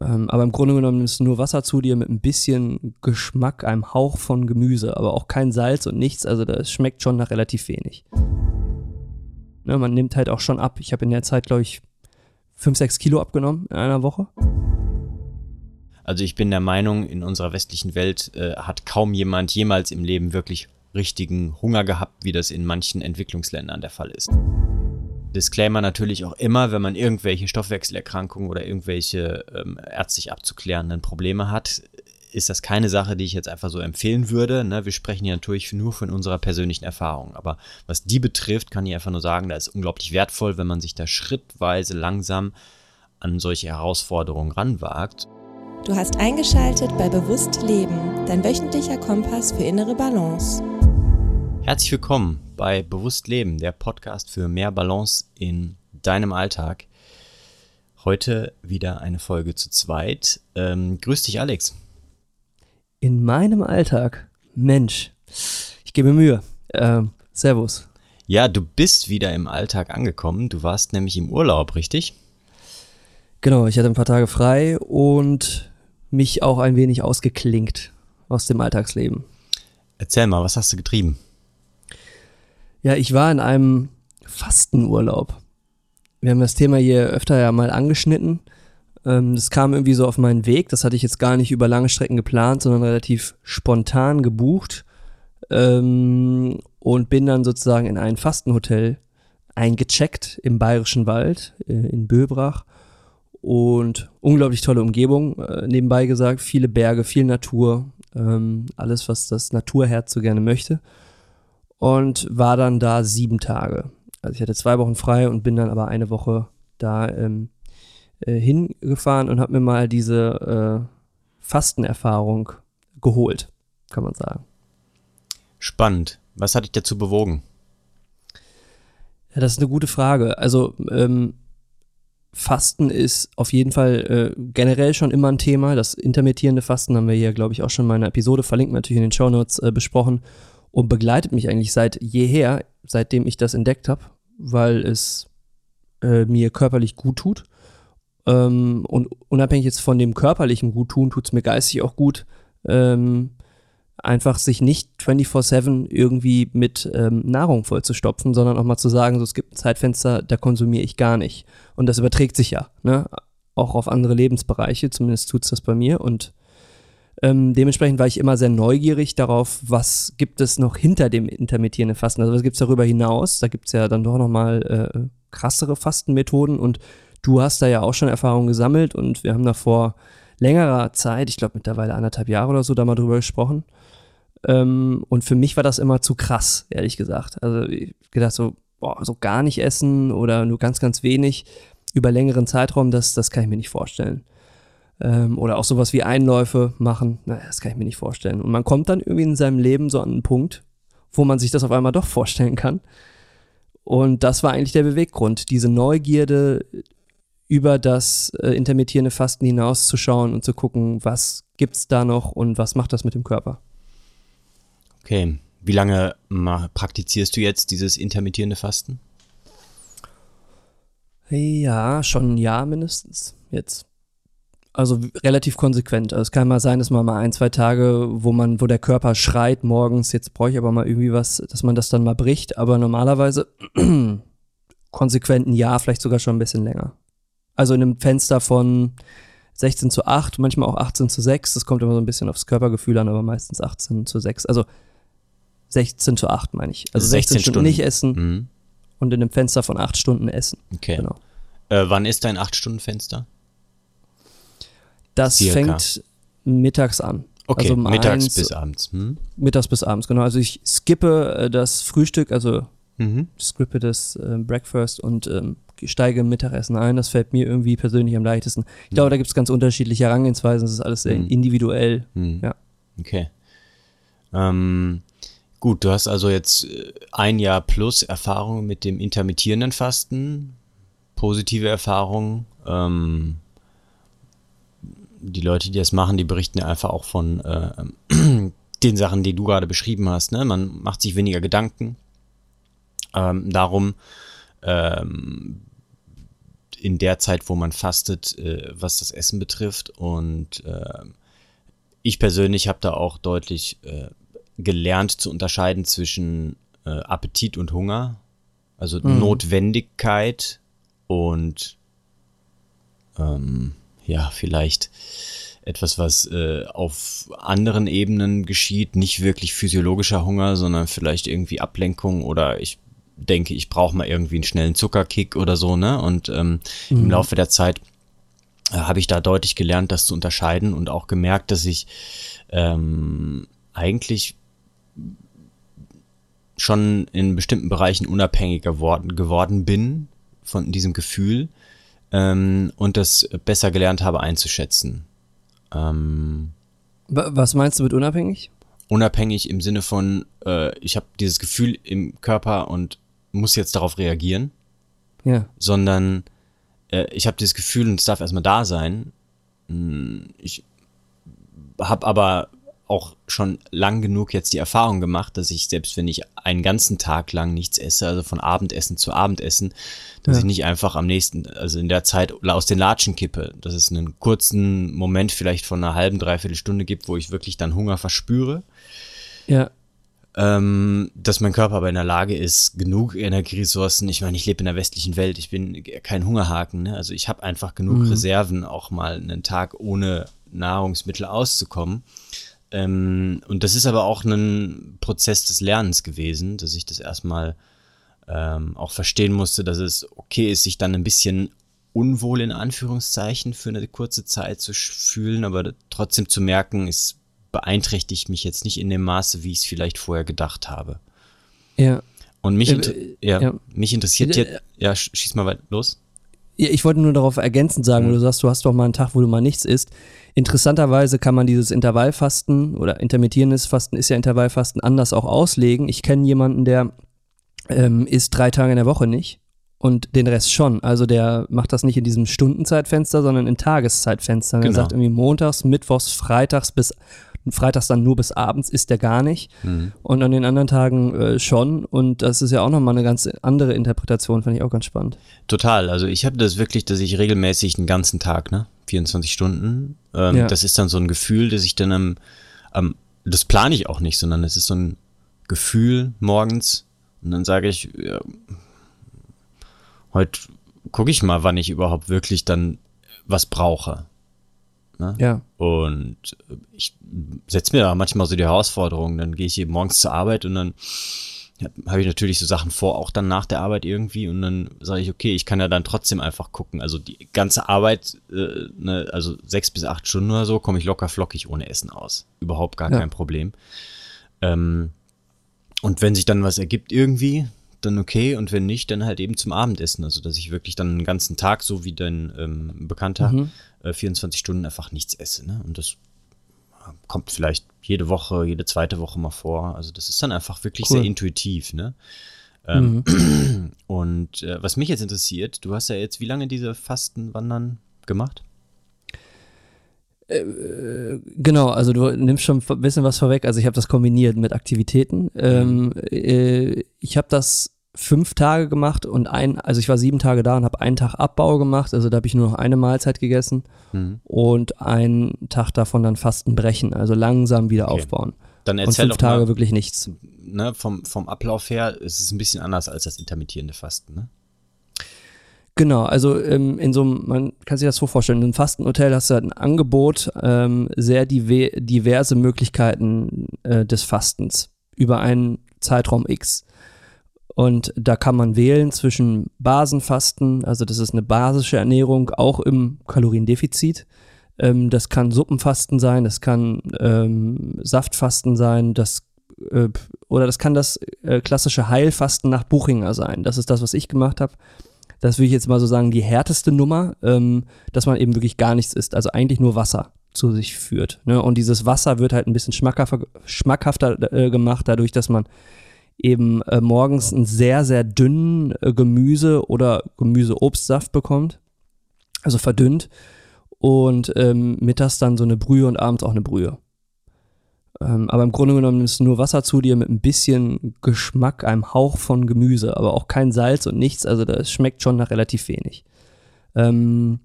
Ähm, aber im Grunde genommen ist nur Wasser zu dir mit ein bisschen Geschmack, einem Hauch von Gemüse, aber auch kein Salz und nichts. Also das schmeckt schon nach relativ wenig. Ne, man nimmt halt auch schon ab. Ich habe in der Zeit, glaube ich, 5, 6 Kilo abgenommen in einer Woche. Also ich bin der Meinung, in unserer westlichen Welt äh, hat kaum jemand jemals im Leben wirklich richtigen Hunger gehabt, wie das in manchen Entwicklungsländern der Fall ist. Disclaimer natürlich auch immer, wenn man irgendwelche Stoffwechselerkrankungen oder irgendwelche ähm, ärztlich abzuklärenden Probleme hat, ist das keine Sache, die ich jetzt einfach so empfehlen würde. Ne? Wir sprechen hier natürlich nur von unserer persönlichen Erfahrung. Aber was die betrifft, kann ich einfach nur sagen, da ist unglaublich wertvoll, wenn man sich da schrittweise langsam an solche Herausforderungen ranwagt. Du hast eingeschaltet bei Bewusst Leben, dein wöchentlicher Kompass für innere Balance. Herzlich willkommen bei Bewusst Leben, der Podcast für mehr Balance in deinem Alltag. Heute wieder eine Folge zu zweit. Ähm, grüß dich, Alex. In meinem Alltag, Mensch, ich gebe Mühe. Ähm, servus. Ja, du bist wieder im Alltag angekommen. Du warst nämlich im Urlaub, richtig? Genau, ich hatte ein paar Tage frei und mich auch ein wenig ausgeklinkt aus dem Alltagsleben. Erzähl mal, was hast du getrieben? Ja, ich war in einem Fastenurlaub. Wir haben das Thema hier öfter ja mal angeschnitten. Ähm, das kam irgendwie so auf meinen Weg. Das hatte ich jetzt gar nicht über lange Strecken geplant, sondern relativ spontan gebucht. Ähm, und bin dann sozusagen in ein Fastenhotel eingecheckt im Bayerischen Wald äh, in Böbrach. Und unglaublich tolle Umgebung, äh, nebenbei gesagt, viele Berge, viel Natur, ähm, alles, was das Naturherz so gerne möchte und war dann da sieben Tage. Also ich hatte zwei Wochen frei und bin dann aber eine Woche da ähm, äh, hingefahren und habe mir mal diese äh, Fastenerfahrung geholt, kann man sagen. Spannend. Was hat dich dazu bewogen? Ja, das ist eine gute Frage. Also ähm, Fasten ist auf jeden Fall äh, generell schon immer ein Thema. Das intermittierende Fasten haben wir hier, glaube ich, auch schon mal in einer Episode, verlinkt natürlich in den Show Notes, äh, besprochen und begleitet mich eigentlich seit jeher, seitdem ich das entdeckt habe, weil es äh, mir körperlich gut tut. Ähm, und unabhängig jetzt von dem körperlichen Guttun, tut es mir geistig auch gut, ähm, einfach sich nicht 24-7 irgendwie mit ähm, Nahrung vollzustopfen, sondern auch mal zu sagen, so, es gibt ein Zeitfenster, da konsumiere ich gar nicht. Und das überträgt sich ja, ne? Auch auf andere Lebensbereiche, zumindest tut es das bei mir. Und ähm, dementsprechend war ich immer sehr neugierig darauf, was gibt es noch hinter dem intermittierenden Fasten. Also was gibt es darüber hinaus? Da gibt es ja dann doch nochmal äh, krassere Fastenmethoden und du hast da ja auch schon Erfahrungen gesammelt und wir haben da vor längerer Zeit, ich glaube mittlerweile anderthalb Jahre oder so, da mal drüber gesprochen. Ähm, und für mich war das immer zu krass, ehrlich gesagt. Also ich gedacht so, boah, so gar nicht essen oder nur ganz, ganz wenig über längeren Zeitraum, das, das kann ich mir nicht vorstellen. Ähm, oder auch sowas wie Einläufe machen. Naja, das kann ich mir nicht vorstellen. Und man kommt dann irgendwie in seinem Leben so an einen Punkt, wo man sich das auf einmal doch vorstellen kann. Und das war eigentlich der Beweggrund, diese Neugierde über das äh, intermittierende Fasten hinauszuschauen und zu gucken, was gibt's da noch und was macht das mit dem Körper. Okay, wie lange praktizierst du jetzt dieses intermittierende Fasten? Ja, schon ein Jahr mindestens jetzt. Also relativ konsequent. Also es kann mal sein, dass man mal ein, zwei Tage, wo man, wo der Körper schreit morgens, jetzt brauche ich aber mal irgendwie was, dass man das dann mal bricht. Aber normalerweise konsequent ein Jahr, vielleicht sogar schon ein bisschen länger. Also in einem Fenster von 16 zu 8, manchmal auch 18 zu 6. Das kommt immer so ein bisschen aufs Körpergefühl an, aber meistens 18 zu 6. Also 16 zu 8 meine ich. Also 16, 16 Stunden, Stunden nicht essen mhm. und in einem Fenster von 8 Stunden essen. Okay. Genau. Äh, wann ist dein 8-Stunden-Fenster? Das Circa. fängt mittags an. Okay, also mittags eins, bis abends. Hm? Mittags bis abends, genau. Also ich skippe äh, das Frühstück, also mhm. skippe das äh, Breakfast und ähm, steige im Mittagessen ein. Das fällt mir irgendwie persönlich am leichtesten. Ich glaube, mhm. da gibt es ganz unterschiedliche Herangehensweisen. Das ist alles sehr mhm. individuell. Mhm. Ja. Okay. Ähm, gut, du hast also jetzt äh, ein Jahr plus Erfahrung mit dem intermittierenden Fasten. Positive Erfahrungen. Ähm, die Leute, die das machen, die berichten einfach auch von äh, den Sachen, die du gerade beschrieben hast. Ne? Man macht sich weniger Gedanken ähm, darum, ähm, in der Zeit, wo man fastet, äh, was das Essen betrifft. Und äh, ich persönlich habe da auch deutlich äh, gelernt zu unterscheiden zwischen äh, Appetit und Hunger, also mhm. Notwendigkeit und ähm, ja, vielleicht etwas, was äh, auf anderen Ebenen geschieht, nicht wirklich physiologischer Hunger, sondern vielleicht irgendwie Ablenkung oder ich denke, ich brauche mal irgendwie einen schnellen Zuckerkick oder so, ne? Und ähm, mhm. im Laufe der Zeit äh, habe ich da deutlich gelernt, das zu unterscheiden und auch gemerkt, dass ich ähm, eigentlich schon in bestimmten Bereichen unabhängiger geworden, geworden bin von diesem Gefühl ähm, und das besser gelernt habe einzuschätzen. Ähm, Was meinst du mit unabhängig? Unabhängig im Sinne von, äh, ich habe dieses Gefühl im Körper und muss jetzt darauf reagieren. Ja. Sondern äh, ich habe dieses Gefühl und es darf erstmal da sein. Hm, ich habe aber auch schon lang genug jetzt die Erfahrung gemacht, dass ich selbst wenn ich einen ganzen Tag lang nichts esse, also von Abendessen zu Abendessen, dass ja. ich nicht einfach am nächsten, also in der Zeit aus den Latschen kippe, dass es einen kurzen Moment vielleicht von einer halben, dreiviertel Stunde gibt, wo ich wirklich dann Hunger verspüre. Ja. Ähm, dass mein Körper aber in der Lage ist, genug Energieressourcen, ich meine, ich lebe in der westlichen Welt, ich bin kein Hungerhaken, ne? also ich habe einfach genug mhm. Reserven, auch mal einen Tag ohne Nahrungsmittel auszukommen. Ähm, und das ist aber auch ein Prozess des Lernens gewesen, dass ich das erstmal ähm, auch verstehen musste, dass es okay ist, sich dann ein bisschen unwohl in Anführungszeichen für eine kurze Zeit zu fühlen, aber trotzdem zu merken, es beeinträchtigt mich jetzt nicht in dem Maße, wie ich es vielleicht vorher gedacht habe. Ja. Und mich, äh, ja, ja, mich interessiert äh, jetzt, ja, schieß mal weit los. Ja, ich wollte nur darauf ergänzend sagen, mhm. wo du sagst, du hast doch mal einen Tag, wo du mal nichts isst. Interessanterweise kann man dieses Intervallfasten oder intermittierendes Fasten ist ja Intervallfasten anders auch auslegen. Ich kenne jemanden, der ähm, isst drei Tage in der Woche nicht und den Rest schon. Also der macht das nicht in diesem Stundenzeitfenster, sondern in Tageszeitfenstern. Genau. Er sagt irgendwie montags, mittwochs, freitags bis freitags dann nur bis abends isst er gar nicht mhm. und an den anderen Tagen äh, schon und das ist ja auch nochmal eine ganz andere Interpretation, fand ich auch ganz spannend. Total, also ich habe das wirklich, dass ich regelmäßig einen ganzen Tag, ne, 24 Stunden, ähm, ja. das ist dann so ein Gefühl, dass ich dann am, am das plane ich auch nicht, sondern es ist so ein Gefühl morgens und dann sage ich, ja, heute gucke ich mal, wann ich überhaupt wirklich dann was brauche. Ne? Ja. Und ich setze mir da manchmal so die Herausforderung, dann gehe ich eben morgens zur Arbeit und dann habe ich natürlich so Sachen vor, auch dann nach der Arbeit irgendwie und dann sage ich, okay, ich kann ja dann trotzdem einfach gucken. Also die ganze Arbeit, äh, ne, also sechs bis acht Stunden oder so, komme ich locker flockig ohne Essen aus. Überhaupt gar ja. kein Problem. Ähm, und wenn sich dann was ergibt irgendwie, dann okay und wenn nicht, dann halt eben zum Abendessen. Also dass ich wirklich dann einen ganzen Tag, so wie dein ähm, Bekannter, mhm. äh, 24 Stunden einfach nichts esse. Ne? Und das kommt vielleicht jede Woche, jede zweite Woche mal vor. Also das ist dann einfach wirklich cool. sehr intuitiv. Ne? Ähm, mhm. Und äh, was mich jetzt interessiert, du hast ja jetzt wie lange diese Fastenwandern gemacht? Äh, genau, also du nimmst schon ein bisschen was vorweg. Also ich habe das kombiniert mit Aktivitäten. Ähm, mhm. äh, ich habe das fünf Tage gemacht und ein, also ich war sieben Tage da und habe einen Tag Abbau gemacht. Also da habe ich nur noch eine Mahlzeit gegessen mhm. und einen Tag davon dann Fastenbrechen, also langsam wieder okay. aufbauen. Dann erzähl und fünf Tage mal, wirklich nichts. Ne, vom, vom Ablauf her ist es ein bisschen anders als das intermittierende Fasten, ne? Genau, also ähm, in so einem, man kann sich das so vorstellen, in einem Fastenhotel hast du halt ein Angebot, ähm, sehr dive diverse Möglichkeiten äh, des Fastens über einen Zeitraum X. Und da kann man wählen zwischen Basenfasten, also das ist eine basische Ernährung, auch im Kaloriendefizit. Ähm, das kann Suppenfasten sein, das kann ähm, Saftfasten sein, das äh, oder das kann das äh, klassische Heilfasten nach Buchinger sein. Das ist das, was ich gemacht habe das würde ich jetzt mal so sagen, die härteste Nummer, ähm, dass man eben wirklich gar nichts isst, also eigentlich nur Wasser zu sich führt. Ne? Und dieses Wasser wird halt ein bisschen schmackhafter, schmackhafter äh, gemacht, dadurch, dass man eben äh, morgens einen sehr, sehr dünnen äh, Gemüse- oder Gemüse-Obstsaft bekommt, also verdünnt, und ähm, mittags dann so eine Brühe und abends auch eine Brühe. Ähm, aber im Grunde genommen ist nur Wasser zu dir mit ein bisschen Geschmack, einem Hauch von Gemüse, aber auch kein Salz und nichts. Also das schmeckt schon nach relativ wenig. Ähm,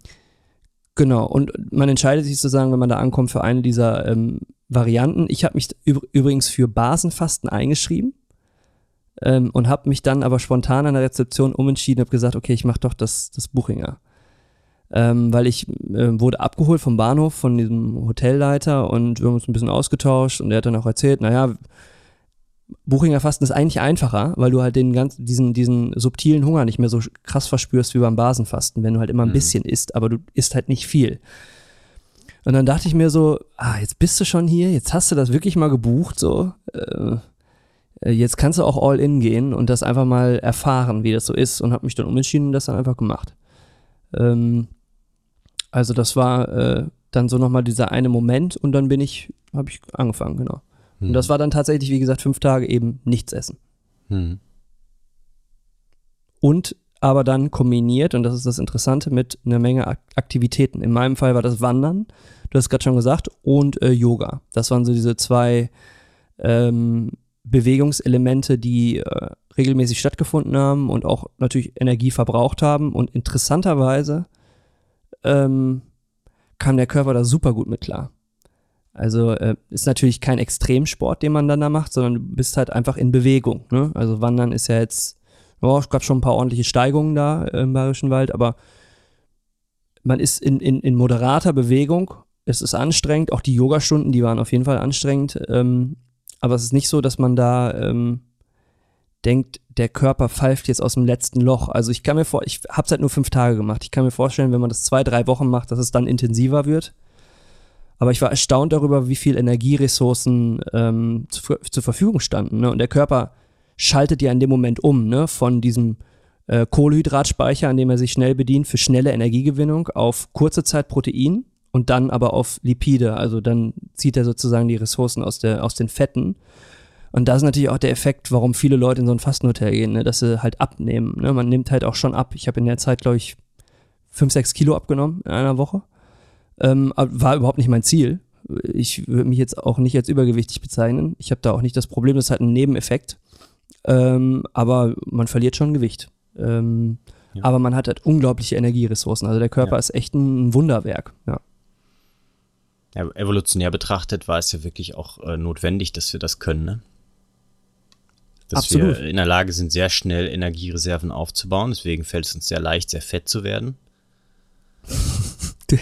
genau, und man entscheidet sich sozusagen, wenn man da ankommt, für eine dieser ähm, Varianten. Ich habe mich übrigens für Basenfasten eingeschrieben ähm, und habe mich dann aber spontan an der Rezeption umentschieden und habe gesagt, okay, ich mache doch das, das Buchinger. Ähm, weil ich äh, wurde abgeholt vom Bahnhof von diesem Hotelleiter und wir haben uns ein bisschen ausgetauscht und er hat dann auch erzählt, naja, Buchinger Fasten ist eigentlich einfacher, weil du halt den ganzen, diesen, diesen subtilen Hunger nicht mehr so krass verspürst wie beim Basenfasten, wenn du halt immer ein mhm. bisschen isst, aber du isst halt nicht viel. Und dann dachte ich mir so, ah, jetzt bist du schon hier, jetzt hast du das wirklich mal gebucht, so. Äh jetzt kannst du auch all in gehen und das einfach mal erfahren, wie das so ist und habe mich dann umentschieden und das dann einfach gemacht. Ähm, also das war äh, dann so nochmal dieser eine Moment und dann bin ich, habe ich angefangen, genau. Mhm. Und das war dann tatsächlich, wie gesagt, fünf Tage eben nichts essen. Mhm. Und aber dann kombiniert, und das ist das Interessante, mit einer Menge Aktivitäten. In meinem Fall war das Wandern, du hast gerade schon gesagt, und äh, Yoga. Das waren so diese zwei ähm, Bewegungselemente, die äh, regelmäßig stattgefunden haben und auch natürlich Energie verbraucht haben. Und interessanterweise ähm, kam der Körper da super gut mit klar. Also äh, ist natürlich kein Extremsport, den man dann da macht, sondern du bist halt einfach in Bewegung. Ne? Also Wandern ist ja jetzt ja, es gab schon ein paar ordentliche Steigungen da im Bayerischen Wald, aber man ist in, in, in moderater Bewegung. Es ist anstrengend, auch die Yogastunden, die waren auf jeden Fall anstrengend. Ähm, aber es ist nicht so, dass man da ähm, denkt, der Körper pfeift jetzt aus dem letzten Loch. Also ich kann mir vor, ich habe es halt nur fünf Tage gemacht. Ich kann mir vorstellen, wenn man das zwei, drei Wochen macht, dass es dann intensiver wird. Aber ich war erstaunt darüber, wie viel Energieressourcen ähm, zu, zur Verfügung standen. Ne? Und der Körper schaltet ja in dem Moment um, ne, von diesem äh, Kohlenhydratspeicher, an dem er sich schnell bedient für schnelle Energiegewinnung, auf kurze Zeit Protein und dann aber auf Lipide. Also dann zieht er sozusagen die Ressourcen aus, der, aus den Fetten. Und das ist natürlich auch der Effekt, warum viele Leute in so ein Fastenhotel gehen, ne, dass sie halt abnehmen. Ne? Man nimmt halt auch schon ab. Ich habe in der Zeit, glaube ich, 5, 6 Kilo abgenommen in einer Woche. Ähm, war überhaupt nicht mein Ziel. Ich würde mich jetzt auch nicht als übergewichtig bezeichnen. Ich habe da auch nicht das Problem, das ist halt ein Nebeneffekt. Ähm, aber man verliert schon Gewicht. Ähm, ja. Aber man hat halt unglaubliche Energieressourcen. Also der Körper ja. ist echt ein Wunderwerk. Ja. Ja. evolutionär betrachtet war es ja wirklich auch äh, notwendig, dass wir das können. Ne? Dass Absolut. wir in der Lage sind, sehr schnell Energiereserven aufzubauen. Deswegen fällt es uns sehr leicht, sehr fett zu werden.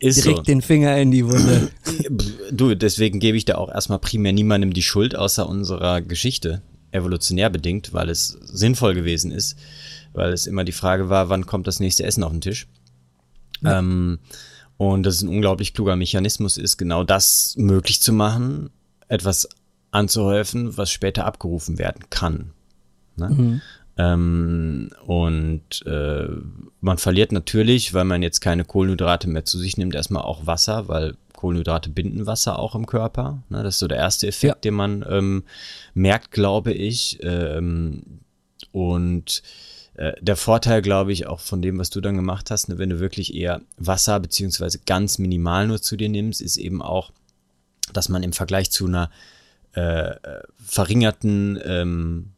Ist Direkt so. den Finger in die Wunde. Du, deswegen gebe ich da auch erstmal primär niemandem die Schuld außer unserer Geschichte evolutionär bedingt, weil es sinnvoll gewesen ist, weil es immer die Frage war, wann kommt das nächste Essen auf den Tisch. Ja. Ähm, und das ist ein unglaublich kluger Mechanismus ist, genau das möglich zu machen, etwas anzuhäufen, was später abgerufen werden kann. Ne? Mhm. Ähm, und äh, man verliert natürlich, weil man jetzt keine Kohlenhydrate mehr zu sich nimmt, erstmal auch Wasser, weil Kohlenhydrate binden Wasser auch im Körper. Ne? Das ist so der erste Effekt, ja. den man ähm, merkt, glaube ich. Ähm, und der Vorteil, glaube ich, auch von dem, was du dann gemacht hast, ne, wenn du wirklich eher Wasser beziehungsweise ganz minimal nur zu dir nimmst, ist eben auch, dass man im Vergleich zu einer äh, äh verringerten, ähm,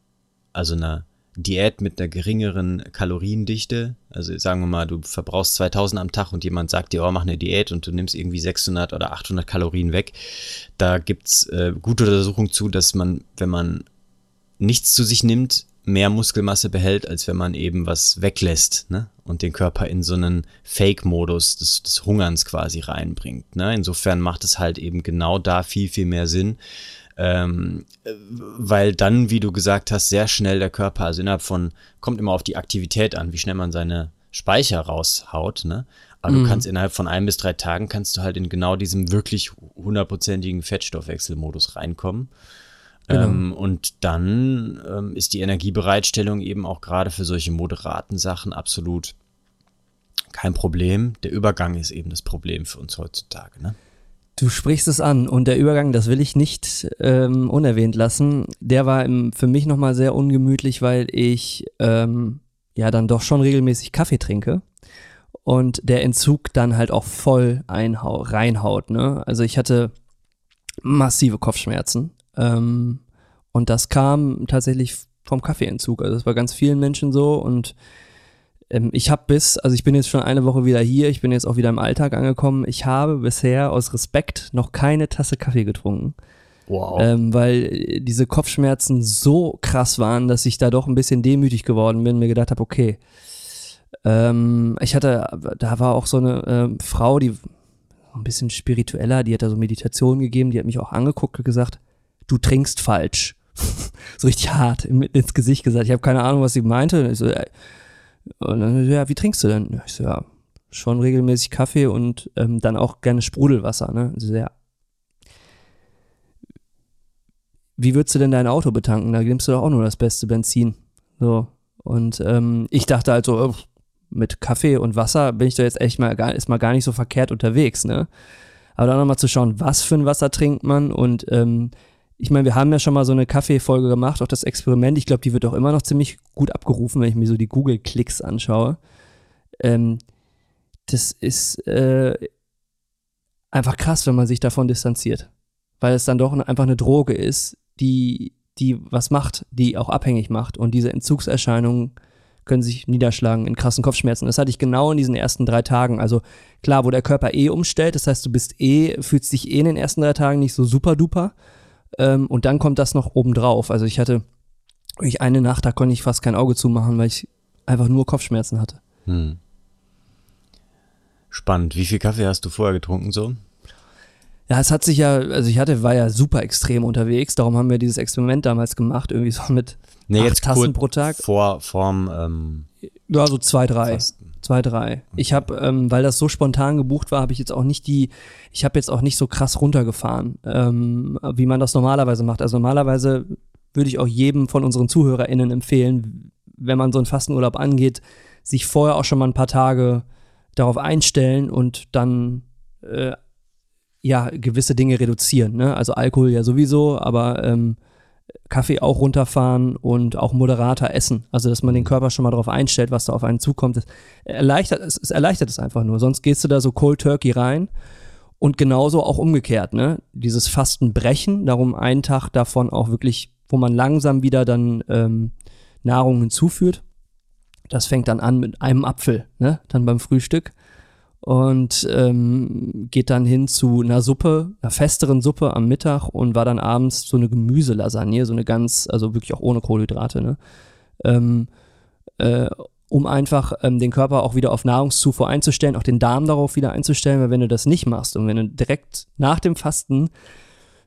also einer Diät mit einer geringeren Kaloriendichte, also sagen wir mal, du verbrauchst 2000 am Tag und jemand sagt dir, oh, mach eine Diät und du nimmst irgendwie 600 oder 800 Kalorien weg, da gibt's äh, gute Untersuchungen zu, dass man, wenn man nichts zu sich nimmt, mehr Muskelmasse behält, als wenn man eben was weglässt ne? und den Körper in so einen Fake-Modus des, des Hungerns quasi reinbringt. Ne? Insofern macht es halt eben genau da viel, viel mehr Sinn, ähm, weil dann, wie du gesagt hast, sehr schnell der Körper, also innerhalb von, kommt immer auf die Aktivität an, wie schnell man seine Speicher raushaut, ne? Aber mhm. du kannst innerhalb von ein bis drei Tagen kannst du halt in genau diesem wirklich hundertprozentigen Fettstoffwechselmodus reinkommen. Genau. Ähm, und dann ähm, ist die Energiebereitstellung eben auch gerade für solche moderaten Sachen absolut kein Problem. Der Übergang ist eben das Problem für uns heutzutage. Ne? Du sprichst es an und der Übergang, das will ich nicht ähm, unerwähnt lassen. Der war im, für mich nochmal sehr ungemütlich, weil ich ähm, ja dann doch schon regelmäßig Kaffee trinke und der Entzug dann halt auch voll einhau reinhaut. Ne? Also ich hatte massive Kopfschmerzen ähm, und das kam tatsächlich vom Kaffeeentzug. Also das war ganz vielen Menschen so und Ähm, ich habe bis, also ich bin jetzt schon eine Woche wieder hier, ich bin jetzt auch wieder im Alltag angekommen. Ich habe bisher aus Respekt noch keine Tasse Kaffee getrunken. Wow. Ähm, weil diese Kopfschmerzen so krass waren, dass ich da doch ein bisschen demütig geworden bin, mir gedacht habe, okay. Ähm, ich hatte, da war auch so eine ähm, Frau, die ein bisschen spiritueller, die hat da so Meditation gegeben, die hat mich auch angeguckt und gesagt, du trinkst falsch. so richtig hart ins Gesicht gesagt. Ich habe keine Ahnung, was sie meinte. Und, so, äh, und dann, ja, wie trinkst du denn? Ich so, ja, schon regelmäßig Kaffee und ähm, dann auch gerne Sprudelwasser. Ne? Also, ja, wie würdest du denn dein Auto betanken? Da nimmst du doch auch nur das beste Benzin. So. Und ähm, ich dachte halt so, mit Kaffee und Wasser bin ich da jetzt echt mal gar, ist mal gar nicht so verkehrt unterwegs, ne? Aber dann nochmal zu schauen, was für ein Wasser trinkt man und ähm, ich meine, wir haben ja schon mal so eine Kaffeefolge gemacht, auch das Experiment. Ich glaube, die wird auch immer noch ziemlich gut abgerufen, wenn ich mir so die Google-Klicks anschaue. Ähm, das ist äh, einfach krass, wenn man sich davon distanziert. Weil es dann doch einfach eine Droge ist, die, die was macht, die auch abhängig macht. Und diese Entzugserscheinungen können sich niederschlagen in krassen Kopfschmerzen. Das hatte ich genau in diesen ersten drei Tagen. Also klar, wo der Körper eh umstellt, das heißt, du bist eh, fühlst dich eh in den ersten drei Tagen nicht so super duper. Ähm, und dann kommt das noch obendrauf. Also ich hatte ich eine Nacht, da konnte ich fast kein Auge zumachen, weil ich einfach nur Kopfschmerzen hatte. Hm. Spannend. Wie viel Kaffee hast du vorher getrunken so? Ja, es hat sich ja, also ich hatte, war ja super extrem unterwegs, darum haben wir dieses Experiment damals gemacht, irgendwie so mit nee, acht Tassen pro Tag. Vor, vorm, ähm, Ja, so zwei, drei. Fasten. Zwei, drei. Ich habe, ähm, weil das so spontan gebucht war, habe ich jetzt auch nicht die, ich habe jetzt auch nicht so krass runtergefahren, ähm, wie man das normalerweise macht. Also normalerweise würde ich auch jedem von unseren ZuhörerInnen empfehlen, wenn man so einen Fastenurlaub angeht, sich vorher auch schon mal ein paar Tage darauf einstellen und dann äh, ja gewisse Dinge reduzieren. Ne? Also Alkohol ja sowieso, aber ähm, Kaffee auch runterfahren und auch moderater essen. Also dass man den Körper schon mal darauf einstellt, was da auf einen zukommt. Das erleichtert, es, es erleichtert es einfach nur. Sonst gehst du da so Cold Turkey rein. Und genauso auch umgekehrt, ne? Dieses Fastenbrechen, darum einen Tag davon auch wirklich, wo man langsam wieder dann ähm, Nahrung hinzuführt. Das fängt dann an mit einem Apfel, ne? Dann beim Frühstück und ähm, geht dann hin zu einer Suppe, einer festeren Suppe am Mittag und war dann abends so eine Gemüselasagne, so eine ganz, also wirklich auch ohne Kohlenhydrate, ne? Ähm, äh, um einfach ähm, den Körper auch wieder auf Nahrungszufuhr einzustellen, auch den Darm darauf wieder einzustellen, weil wenn du das nicht machst und wenn du direkt nach dem Fasten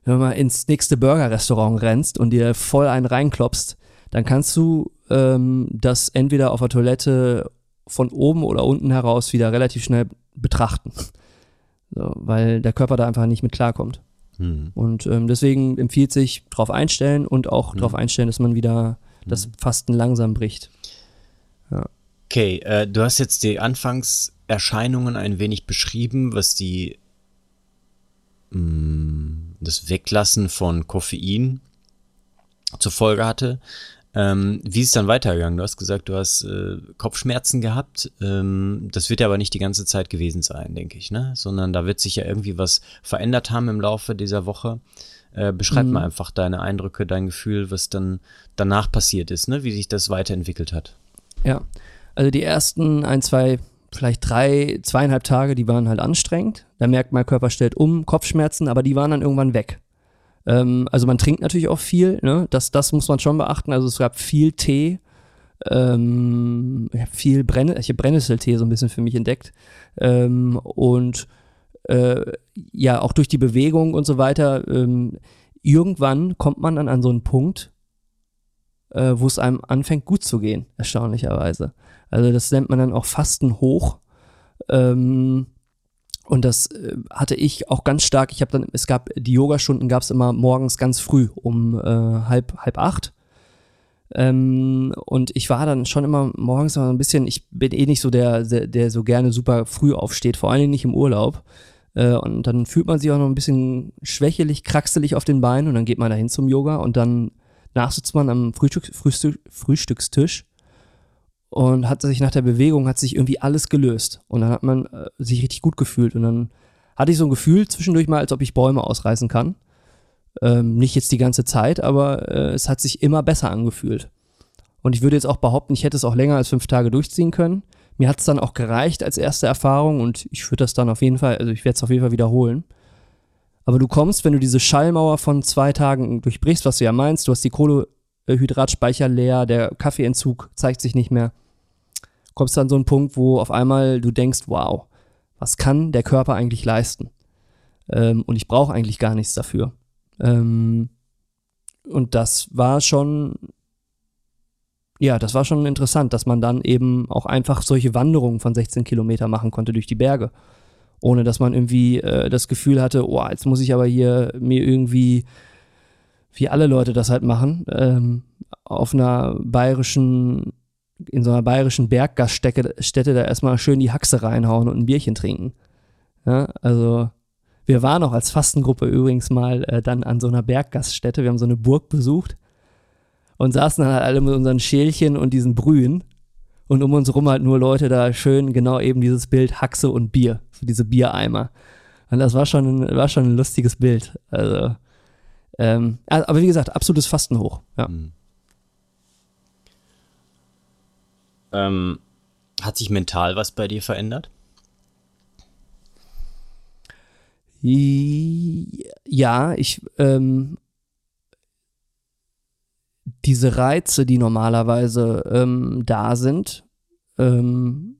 wenn du mal ins nächste Burger-Restaurant rennst und dir voll einen reinklopst, dann kannst du ähm, das entweder auf der Toilette von oben oder unten heraus wieder relativ schnell betrachten. So, weil der Körper da einfach nicht mit klarkommt. Hm. Und ähm, deswegen empfiehlt sich darauf einstellen und auch hm. darauf einstellen, dass man wieder das hm. Fasten langsam bricht. Ja. Okay, äh, du hast jetzt die Anfangserscheinungen ein wenig beschrieben, was die mh, hm, das Weglassen von Koffein zur Folge hatte. Ähm, wie ist es dann weitergegangen? Du hast gesagt, du hast äh, Kopfschmerzen gehabt. Ähm, das wird ja aber nicht die ganze Zeit gewesen sein, denke ich, ne? Sondern da wird sich ja irgendwie was verändert haben im Laufe dieser Woche. Äh, beschreib mhm. mal einfach deine Eindrücke, dein Gefühl, was dann danach passiert ist, ne? Wie sich das weiterentwickelt hat. Ja, also die ersten ein, zwei, vielleicht drei, zweieinhalb Tage, die waren halt anstrengend. Da merkt mein Körper stellt um, Kopfschmerzen, aber die waren dann irgendwann weg. Ähm, also man trinkt natürlich auch viel, ne? das, das muss man schon beachten. Also es gab viel Tee, ähm, viel Brenn ich habe Brennnesseltee so ein bisschen für mich entdeckt. Ähm, und äh, ja, auch durch die Bewegung und so weiter, ähm, irgendwann kommt man dann an so einen Punkt, äh, wo es einem anfängt gut zu gehen, erstaunlicherweise. Also das nennt man dann auch Fasten hoch. Ähm, und das äh, hatte ich auch ganz stark. Ich habe dann, es gab die Yogastunden gab es immer morgens ganz früh um äh, halb halb acht. Ähm, und ich war dann schon immer morgens mal ein bisschen. Ich bin eh nicht so der, der, der so gerne super früh aufsteht, vor allen Dingen nicht im Urlaub. Äh, und dann fühlt man sich auch noch ein bisschen schwächelig, kraxelig auf den Beinen und dann geht man dahin zum Yoga und dann nachsitzt man am Frühstück, Frühstück, Frühstückstisch und hat sich nach der Bewegung hat sich irgendwie alles gelöst und dann hat man äh, sich richtig gut gefühlt und dann hatte ich so ein Gefühl zwischendurch mal, als ob ich Bäume ausreißen kann. Ähm, nicht jetzt die ganze Zeit, aber äh, es hat sich immer besser angefühlt. Und ich würde jetzt auch behaupten, ich hätte es auch länger als fünf Tage durchziehen können. Mir hat es dann auch gereicht als erste Erfahrung und ich würde das dann auf jeden Fall, also ich werde es auf jeden Fall wiederholen. Aber du kommst, wenn du diese Schallmauer von zwei Tagen durchbrichst, was du ja meinst, du hast die Kohlehydratspeicher leer, der Kaffeeentzug zeigt sich nicht mehr, kommst du an so einen Punkt, wo auf einmal du denkst, wow, was kann der Körper eigentlich leisten? Ähm, und ich brauche eigentlich gar nichts dafür. Ähm, und das war schon, ja, das war schon interessant, dass man dann eben auch einfach solche Wanderungen von 16 Kilometer machen konnte durch die Berge. Ohne dass man irgendwie äh, das Gefühl hatte, oh, jetzt muss ich aber hier mir irgendwie, wie alle Leute das halt machen, ähm, auf einer bayerischen, in so einer bayerischen Berggaststätte da erstmal schön die Haxe reinhauen und ein Bierchen trinken. Ja, also wir waren auch als Fastengruppe übrigens mal äh, dann an so einer Berggaststätte. Wir haben so eine Burg besucht und saßen dann halt alle mit unseren Schälchen und diesen Brühen. Und um uns rum halt nur Leute da schön genau eben dieses Bild Haxe und Bier, so diese Biereimer. Und das war schon, war schon ein lustiges Bild. Also, ähm, aber wie gesagt, absolutes Fastenhoch. Ja. Mhm. Ähm, hat sich mental was bei dir verändert? Ja, ich, ähm, diese Reize, die normalerweise ähm, da sind, ähm,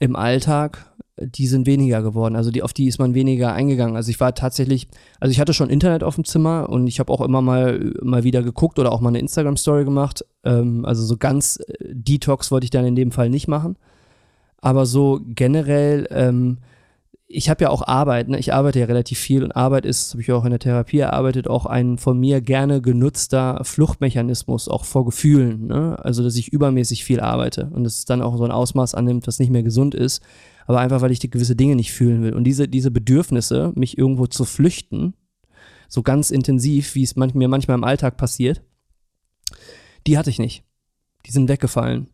im Alltag, die sind weniger geworden. Also die, auf die ist man weniger eingegangen. Also ich war tatsächlich, also ich hatte schon Internet auf dem Zimmer und ich habe auch immer mal, mal wieder geguckt oder auch mal eine Instagram-Story gemacht. Ähm, also so ganz äh, Detox wollte ich dann in dem Fall nicht machen. Aber so generell, ähm, ich habe ja auch Arbeit, ne? ich arbeite ja relativ viel und Arbeit ist, habe ich auch in der Therapie erarbeitet, auch ein von mir gerne genutzter Fluchtmechanismus, auch vor Gefühlen. Ne? Also, dass ich übermäßig viel arbeite und es dann auch so ein Ausmaß annimmt, das nicht mehr gesund ist, aber einfach, weil ich die gewisse Dinge nicht fühlen will. Und diese, diese Bedürfnisse, mich irgendwo zu flüchten, so ganz intensiv, wie es manch, mir manchmal im Alltag passiert, die hatte ich nicht. Die sind weggefallen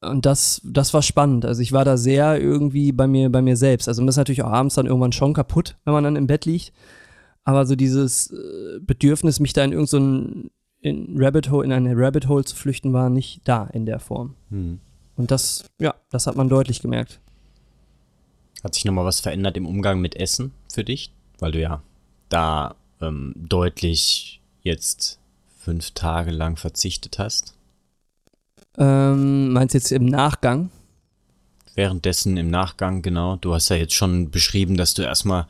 und das, das war spannend. Also ich war da sehr irgendwie bei mir, bei mir selbst. Also man ist natürlich auch abends dann irgendwann schon kaputt, wenn man dann im Bett liegt. Aber so dieses äh, Bedürfnis, mich da in irgendein so Rabbit Hole, in eine Rabbit Hole zu flüchten, war nicht da in der Form. Hm. Und das, ja, das hat man deutlich gemerkt. Hat sich nochmal was verändert im Umgang mit Essen für dich? Weil du ja da ähm, deutlich jetzt fünf Tage lang verzichtet hast. Ähm, meinst du jetzt im Nachgang? Währenddessen im Nachgang, genau. Du hast ja jetzt schon beschrieben, dass du erstmal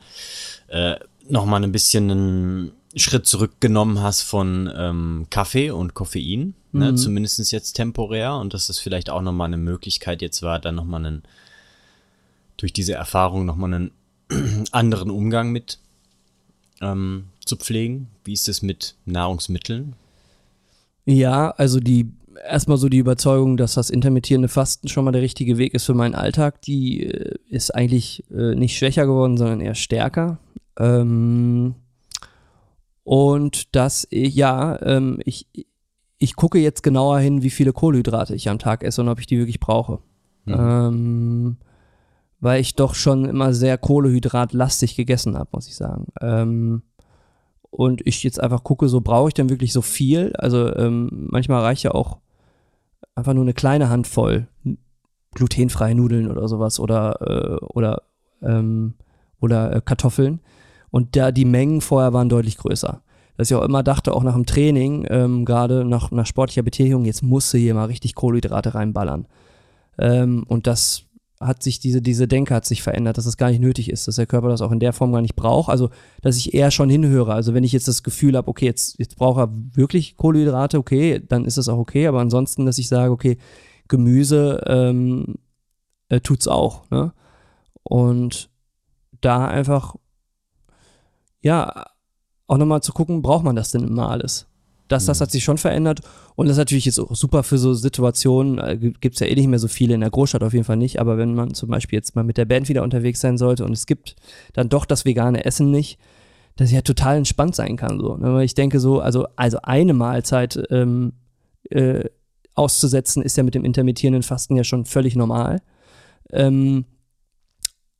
äh, nochmal ein bisschen einen Schritt zurückgenommen hast von ähm, Kaffee und Koffein, ne? mhm. zumindest jetzt temporär und dass das vielleicht auch nochmal eine Möglichkeit jetzt war, dann nochmal einen, durch diese Erfahrung nochmal einen anderen Umgang mit ähm, zu pflegen. Wie ist es mit Nahrungsmitteln? Ja, also die erstmal so die Überzeugung, dass das intermittierende Fasten schon mal der richtige Weg ist für meinen Alltag. Die äh, ist eigentlich äh, nicht schwächer geworden, sondern eher stärker. Ähm, und dass ich, ja, ähm, ich, ich gucke jetzt genauer hin, wie viele Kohlenhydrate ich am Tag esse und ob ich die wirklich brauche. Mhm. Ähm, weil ich doch schon immer sehr kohlehydratlastig gegessen habe, muss ich sagen. Ähm, und ich jetzt einfach gucke, so brauche ich denn wirklich so viel? Also ähm, manchmal reicht ja auch einfach nur eine kleine Handvoll glutenfreie Nudeln oder sowas oder, äh, oder, ähm, oder äh, Kartoffeln. Und da die Mengen vorher waren deutlich größer. Dass ich auch immer dachte, auch nach dem Training, ähm, gerade nach, nach sportlicher Betätigung, jetzt musste hier mal richtig Kohlenhydrate reinballern. Ähm, und das hat sich diese, diese Denke hat sich verändert, dass das gar nicht nötig ist, dass der Körper das auch in der Form gar nicht braucht. Also, dass ich eher schon hinhöre. Also, wenn ich jetzt das Gefühl habe, okay, jetzt, jetzt braucht er wirklich Kohlenhydrate, okay, dann ist das auch okay. Aber ansonsten, dass ich sage, okay, Gemüse ähm, äh, tut's auch. Ne? Und da einfach, ja, auch nochmal zu gucken, braucht man das denn immer alles? Das, das mhm. hat sich schon verändert. Und das ist natürlich jetzt auch super für so Situationen, äh, gibt es ja eh nicht mehr so viele in der Großstadt auf jeden Fall nicht, aber wenn man zum Beispiel jetzt mal mit der Band wieder unterwegs sein sollte und es gibt dann doch das vegane Essen nicht, dass ja total entspannt sein kann. So. Ne? Ich denke so, also, also eine Mahlzeit ähm, äh, auszusetzen, ist ja mit dem intermittierenden Fasten ja schon völlig normal. Ähm,